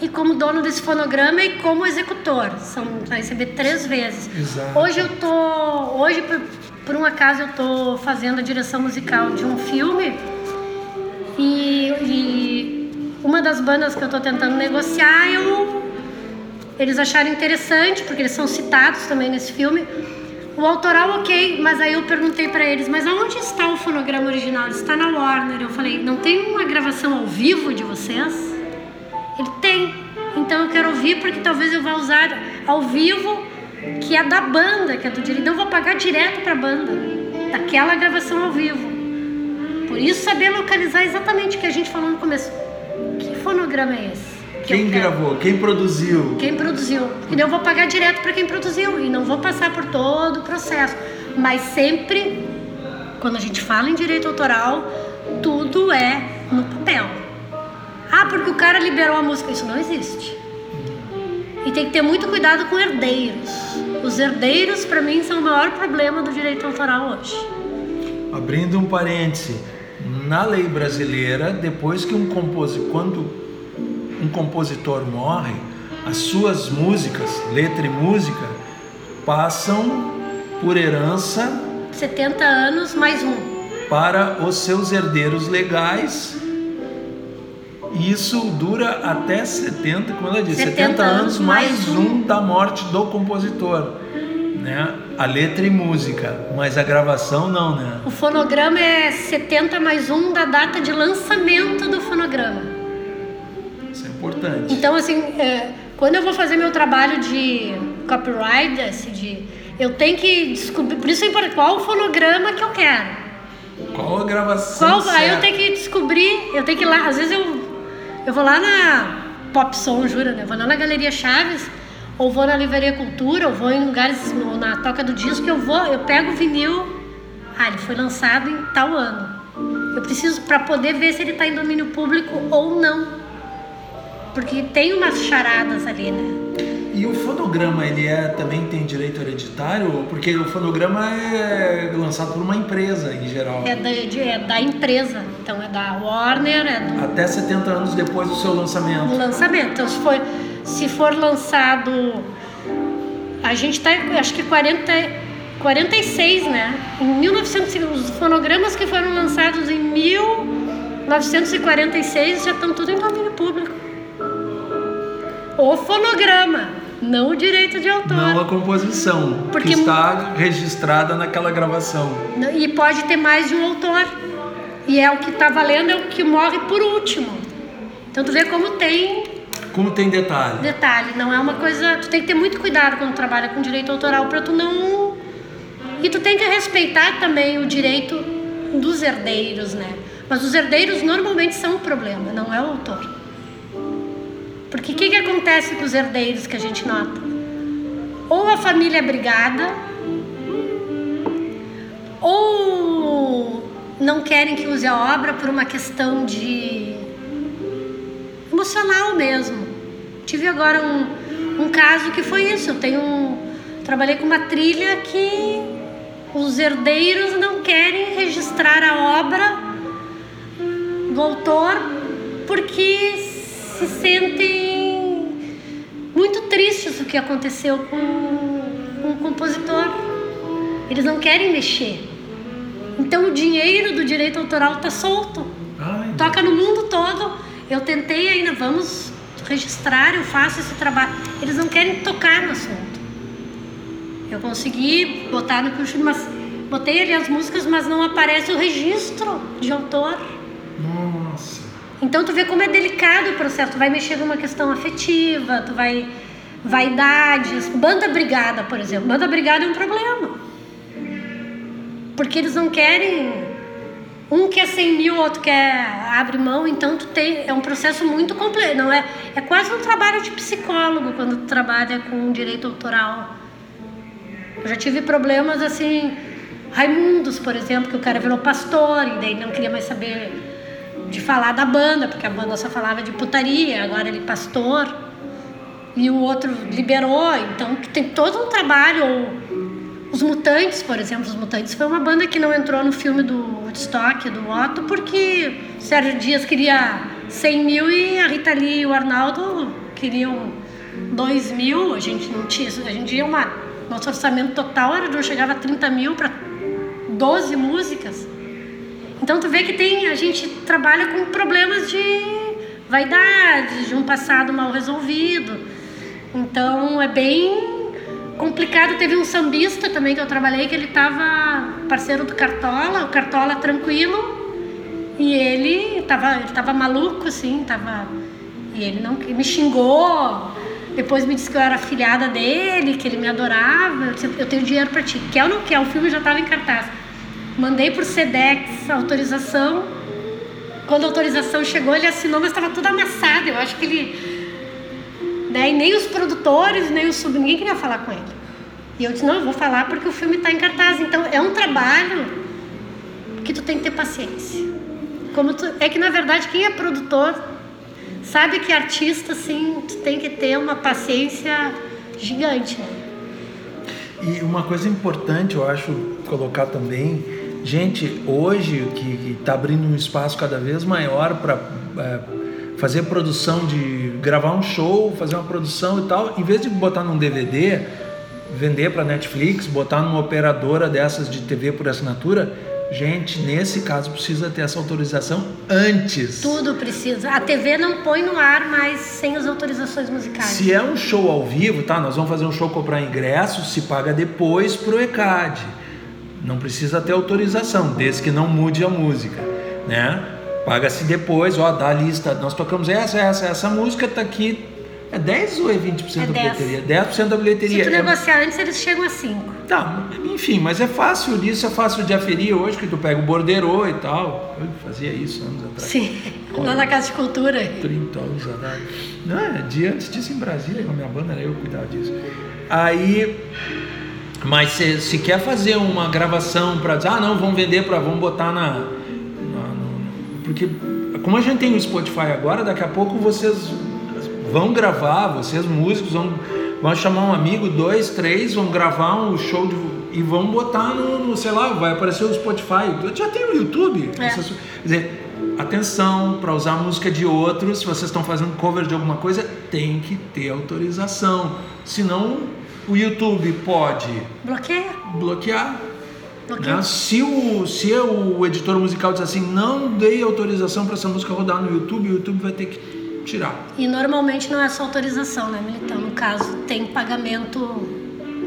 e como dono desse fonograma e como executor. São, vai receber três vezes. Exato. Hoje eu tô, hoje por, por um acaso eu tô fazendo a direção musical de um filme e, e uma das bandas que eu tô tentando negociar, eu eles acharam interessante porque eles são citados também nesse filme o autoral, ok, mas aí eu perguntei para eles, mas aonde está o fonograma original? Ele está na Warner. Eu falei, não tem uma gravação ao vivo de vocês? Ele tem. Então eu quero ouvir porque talvez eu vá usar ao vivo que é da banda, que é do direito. Então eu vou pagar direto para a banda daquela gravação ao vivo. Por isso saber localizar exatamente o que a gente falou no começo. Que fonograma é esse? Quem gravou? Quem produziu? Quem produziu. E eu vou pagar direto para quem produziu e não vou passar por todo o processo. Mas sempre, quando a gente fala em direito autoral, tudo é no papel. Ah, porque o cara liberou a música. Isso não existe. E tem que ter muito cuidado com herdeiros. Os herdeiros, para mim, são o maior problema do direito autoral hoje. Abrindo um parêntese, na lei brasileira, depois que um compositor, quando um compositor morre, as suas músicas, letra e música, passam por herança 70 anos mais um. para os seus herdeiros legais. E Isso dura até 70, como ela disse, 70, 70 anos mais um um. da morte do compositor. Né? A letra e música, mas a gravação não, né? O fonograma é 70 mais um da data de lançamento do fonograma. Importante. Então, assim, é, quando eu vou fazer meu trabalho de copyright, esse de, eu tenho que descobrir, por isso é importante, qual o fonograma que eu quero. Qual a gravação? Qual, aí eu tenho que descobrir, eu tenho que ir lá, às vezes eu, eu vou lá na Pop Som, jura, né? Eu vou lá na Galeria Chaves, ou vou na Livraria Cultura, ou vou em lugares no- na Toca do Disco, eu vou, eu pego o vinil, ah, ele foi lançado em tal ano. Eu preciso para poder ver se ele está em domínio público ou não. Porque tem umas charadas ali, né? E o fonograma, ele é, também tem direito hereditário? Porque o fonograma é lançado por uma empresa, em geral. É da, de- é da empresa, então é da Warner, é do Até 70 anos depois do seu lançamento. do lançamento. Então, se for, se for lançado. A gente está, acho que 40, 46, né? Em 1900, os fonogramas que foram lançados em 1946 já estão tudo em domínio público. O fonograma, não o direito de autor. Não a composição, Porque- que está registrada naquela gravação. E pode ter mais de um autor. E é o que está valendo, é o que morre por último. Então tu vê como tem Como tem detalhe. Detalhe, não é uma coisa. Tu tem que ter muito cuidado quando trabalha com direito autoral para tu não. E tu tem que respeitar também o direito dos herdeiros, né? Mas os herdeiros normalmente são o problema, não é o autor. Porque o que, que acontece com os herdeiros que a gente nota? Ou a família é brigada, ou não querem que use a obra por uma questão de emocional mesmo. Tive agora um, um caso que foi isso. Eu tenho trabalhei com uma trilha que os herdeiros não querem registrar a obra do autor porque se sentem muito tristes o que aconteceu com, com o compositor. Eles não querem mexer. Então o dinheiro do direito autoral está solto Ai, toca no mundo todo. Eu tentei ainda, vamos registrar, eu faço esse trabalho. Eles não querem tocar no assunto. Eu consegui botar no curso, mas botei ali as músicas, mas não aparece o registro de autor. nossa. Então tu vê como é delicado o processo. Tu vai mexer numa questão afetiva, tu vai vaidades, banda brigada, por exemplo. Banda brigada é um problema. Porque eles não querem um quer 100 mil, outro quer abre mão, então tu tem é um processo muito complexo, não é? É quase um trabalho de psicólogo quando tu trabalha com direito autoral. Eu já tive problemas assim, Raimundos, por exemplo, que o cara virou pastor e daí não queria mais saber de falar da banda, porque a banda só falava de putaria, agora ele é pastor. E o outro liberou, então tem todo um trabalho os Mutantes, por exemplo, os Mutantes foi uma banda que não entrou no filme do Woodstock, do Otto, porque Sérgio Dias queria 100 mil e a Rita Lee e o Arnaldo queriam 2 mil. A gente não tinha, a gente tinha uma, nosso orçamento total era, não chegava a 30 mil para 12 músicas. Então tu vê que tem, a gente trabalha com problemas de vaidade, de um passado mal resolvido. Então é bem complicado. Teve um sambista também que eu trabalhei, que ele tava parceiro do Cartola, o Cartola tranquilo, e ele tava, ele tava maluco, assim, tava. E ele não me xingou. Depois me disse que eu era filhada dele, que ele me adorava. Eu disse, eu tenho dinheiro pra ti. Quer ou não quer? O filme já tava em cartaz. Mandei por Sedex a autorização. Quando a autorização chegou, ele assinou, mas estava tudo amassado. Eu acho que ele Daí nem os produtores, nem o sub, ninguém queria falar com ele. E eu disse, não, eu vou falar porque o filme está em cartaz. Então é um trabalho que tu tem que ter paciência. Como tu, é que na verdade quem é produtor sabe que artista, assim, tu tem que ter uma paciência gigante. Né? E uma coisa importante, eu acho, colocar também, gente, hoje que está abrindo um espaço cada vez maior para é, fazer produção de gravar um show, fazer uma produção e tal, em vez de botar num DVD, vender para Netflix, botar numa operadora dessas de TV por assinatura, gente, nesse caso precisa ter essa autorização antes. Tudo precisa. A TV não põe no ar, mas sem as autorizações musicais. Se é um show ao vivo, tá? Nós vamos fazer um show comprar ingresso, se paga depois pro ECAD. Não precisa ter autorização, desde que não mude a música, né? Paga-se depois, ó, dá a lista. Nós tocamos essa, essa, essa música tá aqui é 10 ou é 20% É da 10. bilheteria? 10% da bilheteria. Se tu É- negociar antes, eles chegam a 5. Tá, enfim, mas é fácil disso, é fácil de aferir hoje, que tu pega o borderô e tal. Eu fazia isso anos atrás. Sim, lá na Casa de Cultura. 30 anos atrás. Não, é, dia antes disso em Brasília, com a minha banda, era eu que cuidava disso. Aí, mas se, se quer fazer uma gravação para dizer, ah, não, vamos vender para, vamos botar na, na- no- porque como a gente tem o Spotify agora, daqui a pouco vocês vão gravar, vocês músicos vão, vão chamar um amigo, dois, três, vão gravar um show de, e vão botar no, no, sei lá, vai aparecer o Spotify, já tem o YouTube. É. Vocês- Quer dizer, atenção para usar música de outros, se vocês estão fazendo cover de alguma coisa, tem que ter autorização. Senão o YouTube pode Bloqueia. bloquear. Bloqueia. né? Se, o, se o editor musical diz assim, não dei autorização para essa música rodar no YouTube, o YouTube vai ter que tirar. E normalmente não é só autorização, né, Militão? No caso, tem pagamento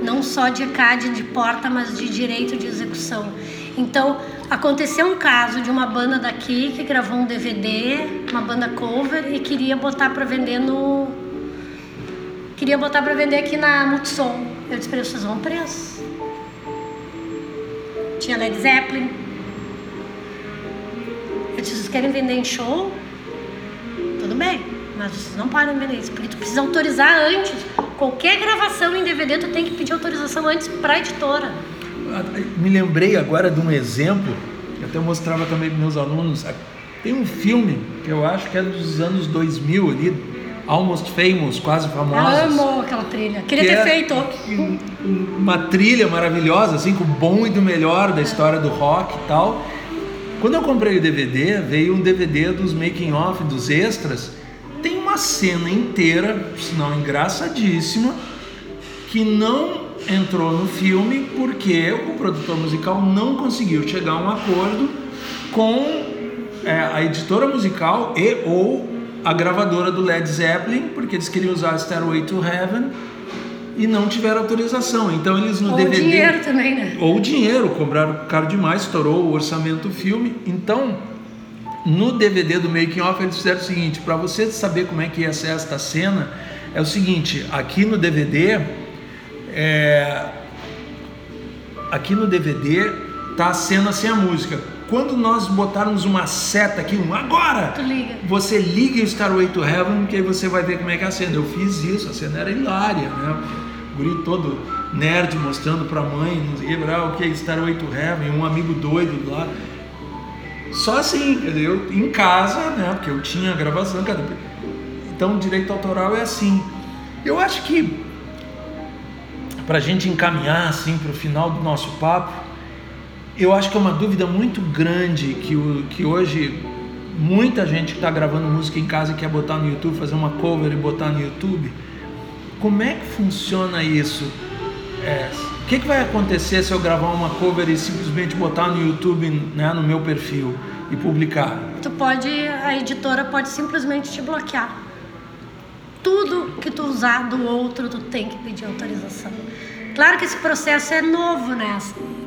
não só de ECAD de porta, mas de direito de execução. Então, aconteceu um caso de uma banda daqui que gravou um DVD, uma banda cover, e queria botar para vender no. Queria botar para vender aqui na Multissom. Eu disse eles, vocês vão preço. Tinha Led Zeppelin. Eu disse, vocês querem vender em show? Tudo bem, mas vocês não podem vender isso, porque tu precisa autorizar antes. Qualquer gravação em DVD, tu tem que pedir autorização antes pra editora. Me lembrei agora de um exemplo, que até mostrava também para meus alunos. Tem um filme que eu acho que é dos anos 2000 ali, Almost Famous, quase famosos. Amo aquela trilha. Queria que ter é feito. um- uma trilha maravilhosa, assim, com o bom e do melhor da história do rock e tal. Quando eu comprei o DVD, veio um DVD dos making off, dos extras. Tem uma cena inteira, sinal engraçadíssima, que não entrou no filme porque o produtor musical não conseguiu chegar a um acordo com é, a editora musical e ou a gravadora do Led Zeppelin, porque eles queriam usar Stairway to Heaven e não tiveram autorização. Então eles no Ou DVD dinheiro também, né? ou dinheiro, cobraram caro demais, estourou o orçamento do filme. Então, no DVD do Making Off, eles fizeram o seguinte: para você saber como é que ia ser esta cena, é o seguinte: aqui no DVD, é, aqui no DVD tá a cena sem a música. Quando nós botarmos uma seta aqui, um agora, liga. você liga o Starway to Heaven, que aí você vai ver como é que é a cena. Eu fiz isso, a cena era hilária, né? O guri todo nerd mostrando pra mãe, não sei o que, é Starway to Heaven, um amigo doido lá. Só assim, eu em casa, né? Porque eu tinha a gravação, cara. Então, direito autoral é assim. Eu acho que para a gente encaminhar assim para o final do nosso papo, eu acho que é uma dúvida muito grande que, o, que hoje muita gente que está gravando música em casa e quer botar no YouTube, fazer uma cover e botar no YouTube. Como é que funciona isso? É, o que, que vai acontecer se eu gravar uma cover e simplesmente botar no YouTube, né, no meu perfil e publicar? Tu pode, a editora pode simplesmente te bloquear. Tudo que tu usar do outro, tu tem que pedir autorização. Claro que esse processo é novo, né?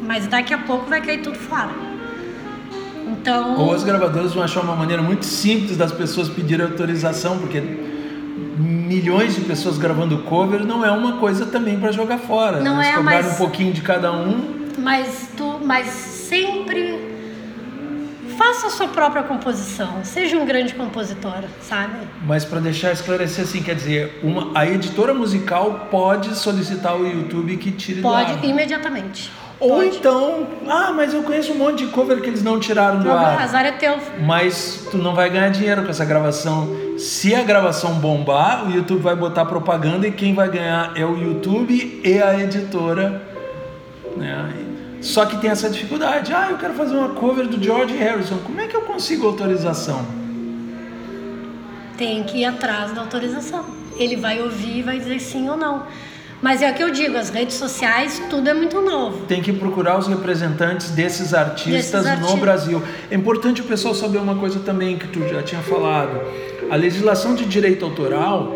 Mas daqui a pouco vai cair tudo fora. Então. Ou as gravadoras vão achar uma maneira muito simples das pessoas pedirem autorização, porque milhões de pessoas gravando cover não é uma coisa também para jogar fora. Não né? Se é, cobrarem mas- um pouquinho de cada um, Mas tu, mas sempre faça a sua própria composição. Seja um grande compositor, sabe? mas para deixar esclarecer assim, quer dizer, uma, a editora musical pode solicitar ao YouTube que tire do Pode imediatamente. Ou Pode. então, ah, mas eu conheço um monte de cover que eles não tiraram do ar. azar é teu. Mas tu não vai ganhar dinheiro com essa gravação. Se a gravação bombar, o YouTube vai botar propaganda e quem vai ganhar é o YouTube e a editora. Né? Só que tem essa dificuldade. Ah, eu quero fazer uma cover do George Harrison. Como é que eu consigo autorização? Tem que ir atrás da autorização. Ele vai ouvir e vai dizer sim ou não. Mas é o que eu digo, as redes sociais, tudo é muito novo. Tem que procurar os representantes desses artistas Desses no Brasil. É importante o pessoal saber uma coisa também que tu já tinha falado. A legislação de direito autoral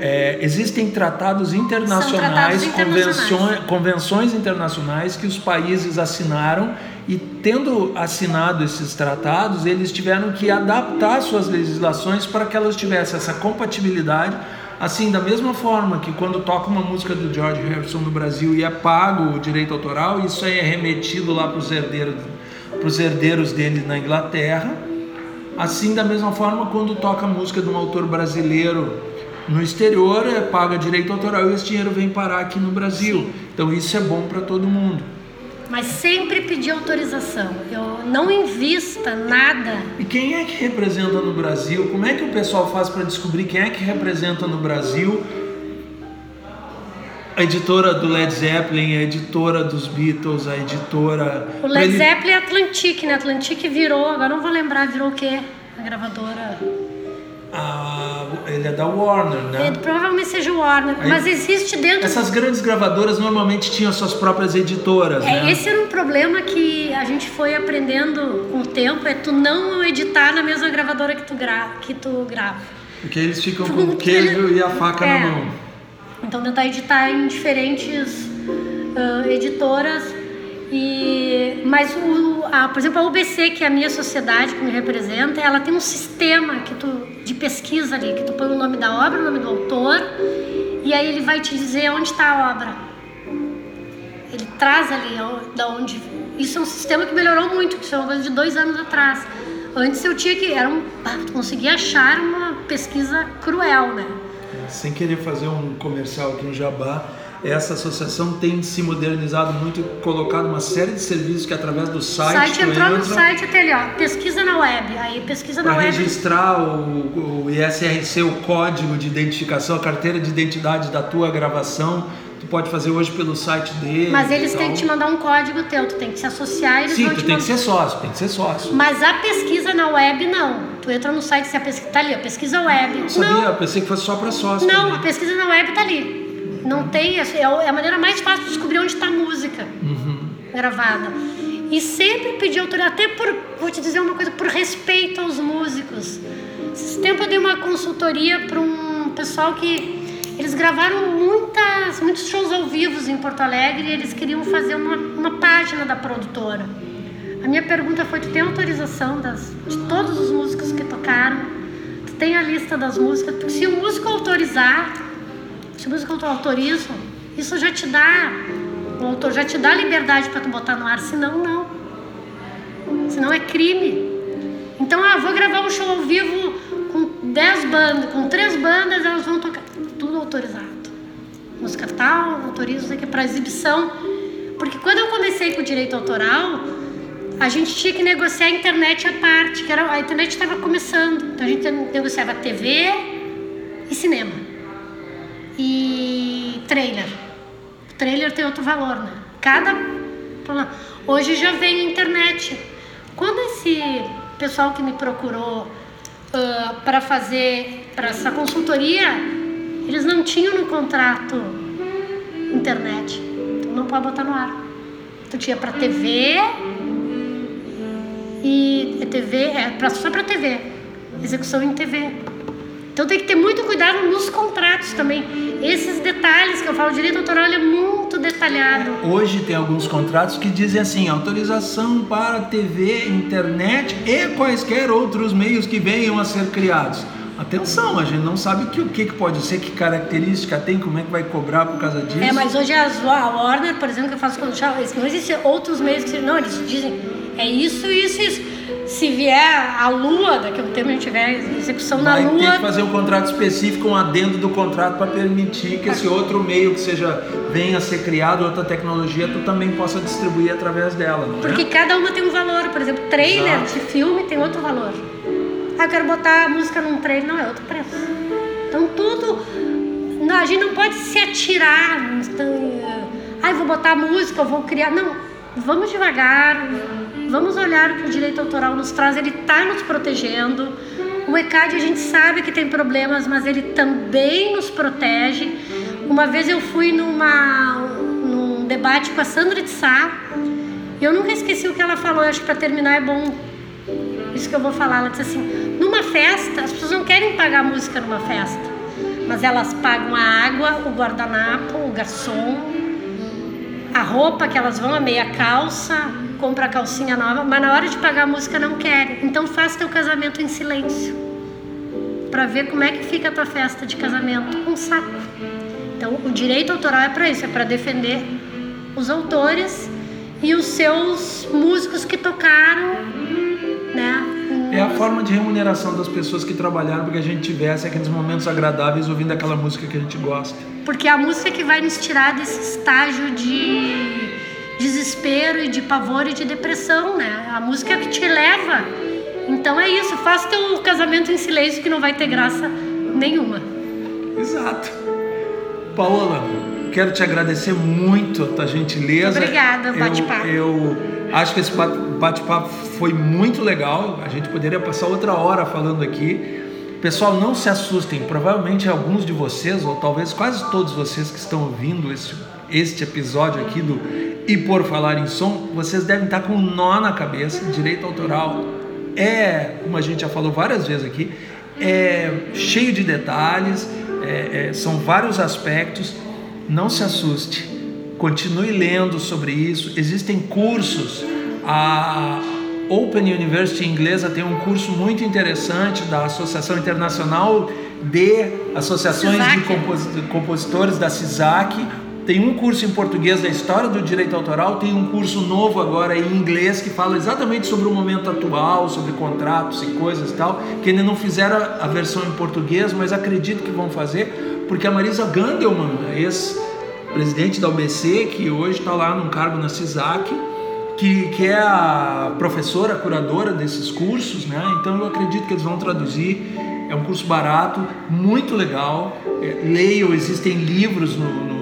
é, existem tratados internacionais, tratados internacionais. convenções, convenções internacionais que os países assinaram e tendo assinado esses tratados, eles tiveram que adaptar suas legislações para que elas tivessem essa compatibilidade. Assim, da mesma forma que quando toca uma música do George Harrison no Brasil e é pago o direito autoral, isso aí é remetido lá para os herdeiros, pros herdeiros dele na Inglaterra. Assim, da mesma forma, quando toca a música de um autor brasileiro no exterior, é paga direito autoral e esse dinheiro vem parar aqui no Brasil. Então, isso é bom para todo mundo. Mas sempre pedir autorização. Eu não invista nada. E quem é que representa no Brasil? Como é que o pessoal faz para descobrir quem é que representa no Brasil? A editora do Led Zeppelin, a editora dos Beatles, a editora. O Led Zeppelin é Atlantic, né? Atlantic virou, agora não vou lembrar, virou o quê? A gravadora. Ah, ele é da Warner, É, né? provavelmente seja o Warner, Aí- mas existe dentro. Essas grandes gravadoras normalmente tinham suas próprias editoras, É, né? esse era um problema que a gente foi aprendendo com o tempo, é tu não editar na mesma gravadora que tu, gra que tu grava. Porque eles ficam com o queijo e a faca É. na mão. Então tentar editar em diferentes ah, editoras e mas o, a, por exemplo a UBC que é a minha sociedade que me representa ela tem um sistema que tu de pesquisa ali que tu põe o nome da obra o nome do autor e aí ele vai te dizer onde está a obra. Ele traz ali da onde isso é um sistema que melhorou muito que isso é uma coisa de dois anos atrás. Antes eu tinha que era um conseguia achar uma pesquisa cruel né? Sem querer fazer um comercial aqui em Jabá, essa associação tem se modernizado muito e colocado uma série de serviços que através do O site, site tu entrou no entra site até ali, ó. Pesquisa na web. Aí pesquisa na web. registrar o, o ISRC, o código de identificação, a carteira de identidade da tua gravação. Tu pode fazer hoje pelo site dele. Mas eles têm que te mandar um código teu, tu tem que se associar e eles Sim, vão tu te tem que mandar. ser sócio, tem que ser sócio. Mas a pesquisa na web não. Tu entra no site, se a pesquisa tá ali, a pesquisa web. Não sabia, Não, eu pensei que fosse só para sócio. não, a também. pesquisa na web tá ali. Não tem, é a maneira mais fácil de descobrir onde está a música Uhum. gravada. E sempre pedir autorização, até por, vou te dizer uma coisa, por respeito aos músicos. Esse tempo eu dei uma consultoria para um pessoal que eles gravaram muitas, muitos shows ao vivo em Porto Alegre e eles queriam fazer uma, uma página da produtora. A minha pergunta foi: tu tem autorização das, de todos os músicos que tocaram? Tu tem a lista das músicas? Porque se o músico autorizar, se o músico autoriza, isso já te dá, o autor já te dá liberdade para tu botar no ar, senão não. Senão é crime. Então, ah, vou gravar um show ao vivo com 10 bandas, com três bandas, elas vão tocar. Tudo autorizado. Música tal, autorizo isso aqui para exibição. Porque quando eu comecei com direito autoral, a gente tinha que negociar a internet à parte, que era, a internet estava começando. Então a gente negociava TV e cinema. Trailer tem outro valor, né? Cada. Hoje já vem internet. Quando esse pessoal que me procurou para fazer para essa consultoria, eles não tinham no contrato internet. Então não pode botar no ar. Tu tinha para TV e TV é pra, só para TV, execução em TV. Então tem que ter muito cuidado nos contratos também. Esses detalhes que eu falo, o direito autoral é muito detalhado. Hoje tem alguns contratos que dizem assim: autorização para TV, internet e quaisquer outros meios que venham a ser criados. Atenção, a gente não sabe que, o que, que pode ser, que característica tem, como é que vai cobrar por causa disso. É, mas hoje as, a Warner, por exemplo, que eu faço com não existem outros meios que não, eles dizem é isso, isso, isso. Se vier a lua, daqui a um tempo a gente tiver execução vai na lua. ter que fazer um contrato específico, um adendo do contrato para permitir que esse outro meio que seja venha a ser criado, outra tecnologia, tu também possa distribuir através dela. É? Porque cada uma tem um valor. Por exemplo, trailer Exato. de filme tem outro valor. Ah, eu quero botar a música num trailer, não, é outro preço. Então tudo. Não, a gente não pode se atirar. Então, ah, eu vou botar a música, eu vou criar. Não, vamos devagar, vamos olhar o que o direito autoral nos traz, ele está nos protegendo. O ECAD a gente sabe que tem problemas, mas ele também nos protege. Uma vez eu fui numa, num debate com a Sandra de Sá e eu nunca esqueci o que ela falou. Eu acho que para terminar é bom isso que eu vou falar. Ela disse assim: numa festa, as pessoas não querem pagar música numa festa, mas elas pagam a água, o guardanapo, o garçom, a roupa que elas vão, a meia calça, compra a calcinha nova, mas na hora de pagar a música não querem. Então faça teu casamento em silêncio. Para ver como é que fica a tua festa de casamento. Um saco. Então o direito autoral é para isso, é para defender os autores e os seus músicos que tocaram, né? É a forma de remuneração das pessoas que trabalharam para que a gente tivesse aqueles momentos agradáveis ouvindo aquela música que a gente gosta. Porque é a música que vai nos tirar desse estágio de desespero e de pavor e de depressão, né? A música é que te leva. Então é isso, faça teu casamento em silêncio que não vai ter graça nenhuma. Exato. Paola, quero te agradecer muito a tua gentileza. Obrigada, bate-papo. Eu, eu acho que esse bate-papo foi muito legal. A gente poderia passar outra hora falando aqui. Pessoal, não se assustem. Provavelmente alguns de vocês, ou talvez quase todos vocês que estão ouvindo esse, este episódio aqui do E Por Falar em Som, vocês devem estar com um nó na cabeça. Direito autoral é, como a gente já falou várias vezes aqui, é cheio de detalhes, é, é, são vários aspectos. Não se assuste. Continue lendo sobre isso. Existem cursos. A Open University inglesa tem um curso muito interessante da Associação Internacional de Associações de Compositores da CISAC. Tem um curso em português da história do direito autoral, tem um curso novo agora em inglês que fala exatamente sobre o momento atual, sobre contratos e coisas e tal, que ainda não fizeram a versão em português, mas acredito que vão fazer, porque a Marisa Gandelman, ex-presidente da UBC, que hoje está lá num cargo na CISAC, que, que é a professora, curadora desses cursos, né? Então eu acredito que eles vão traduzir. É um curso barato, muito legal. É, leiam, existem livros no, no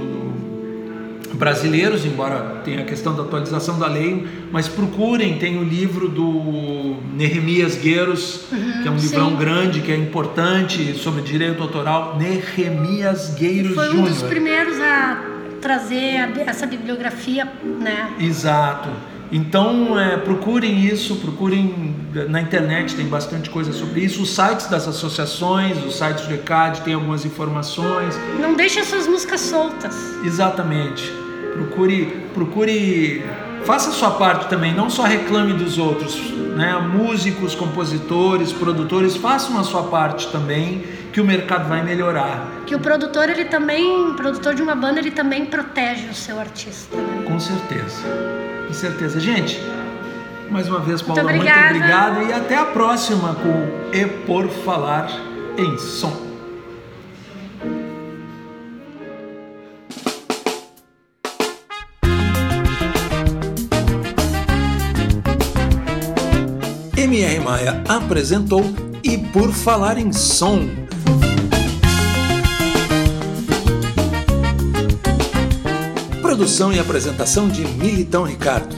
brasileiros, embora tenha a questão da atualização da lei, mas procurem, tem o livro do Nehemias Gueiros, uhum, que é um sim. livrão grande, que é importante sobre direito autoral. Nehemias Gueiros Júnior. Foi um dos primeiros a trazer essa bibliografia, né? Exato. Então é, procurem isso, procurem na internet, tem bastante coisa sobre isso. Os sites das associações, os sites do ECAD tem algumas informações. Não deixe essas músicas soltas. Exatamente. Procure, procure, faça a sua parte também, não só reclame dos outros, né? Músicos, compositores, produtores, façam a sua parte também, que o mercado vai melhorar. Que o produtor ele também, produtor de uma banda, ele também protege o seu artista. Né? Com certeza. Com certeza. Gente, mais uma vez, Paula, muito, muito obrigado e até a próxima com E Por Falar em Som. MR Maia apresentou E Por Falar em Som Produção e apresentação de Militão Ricardo.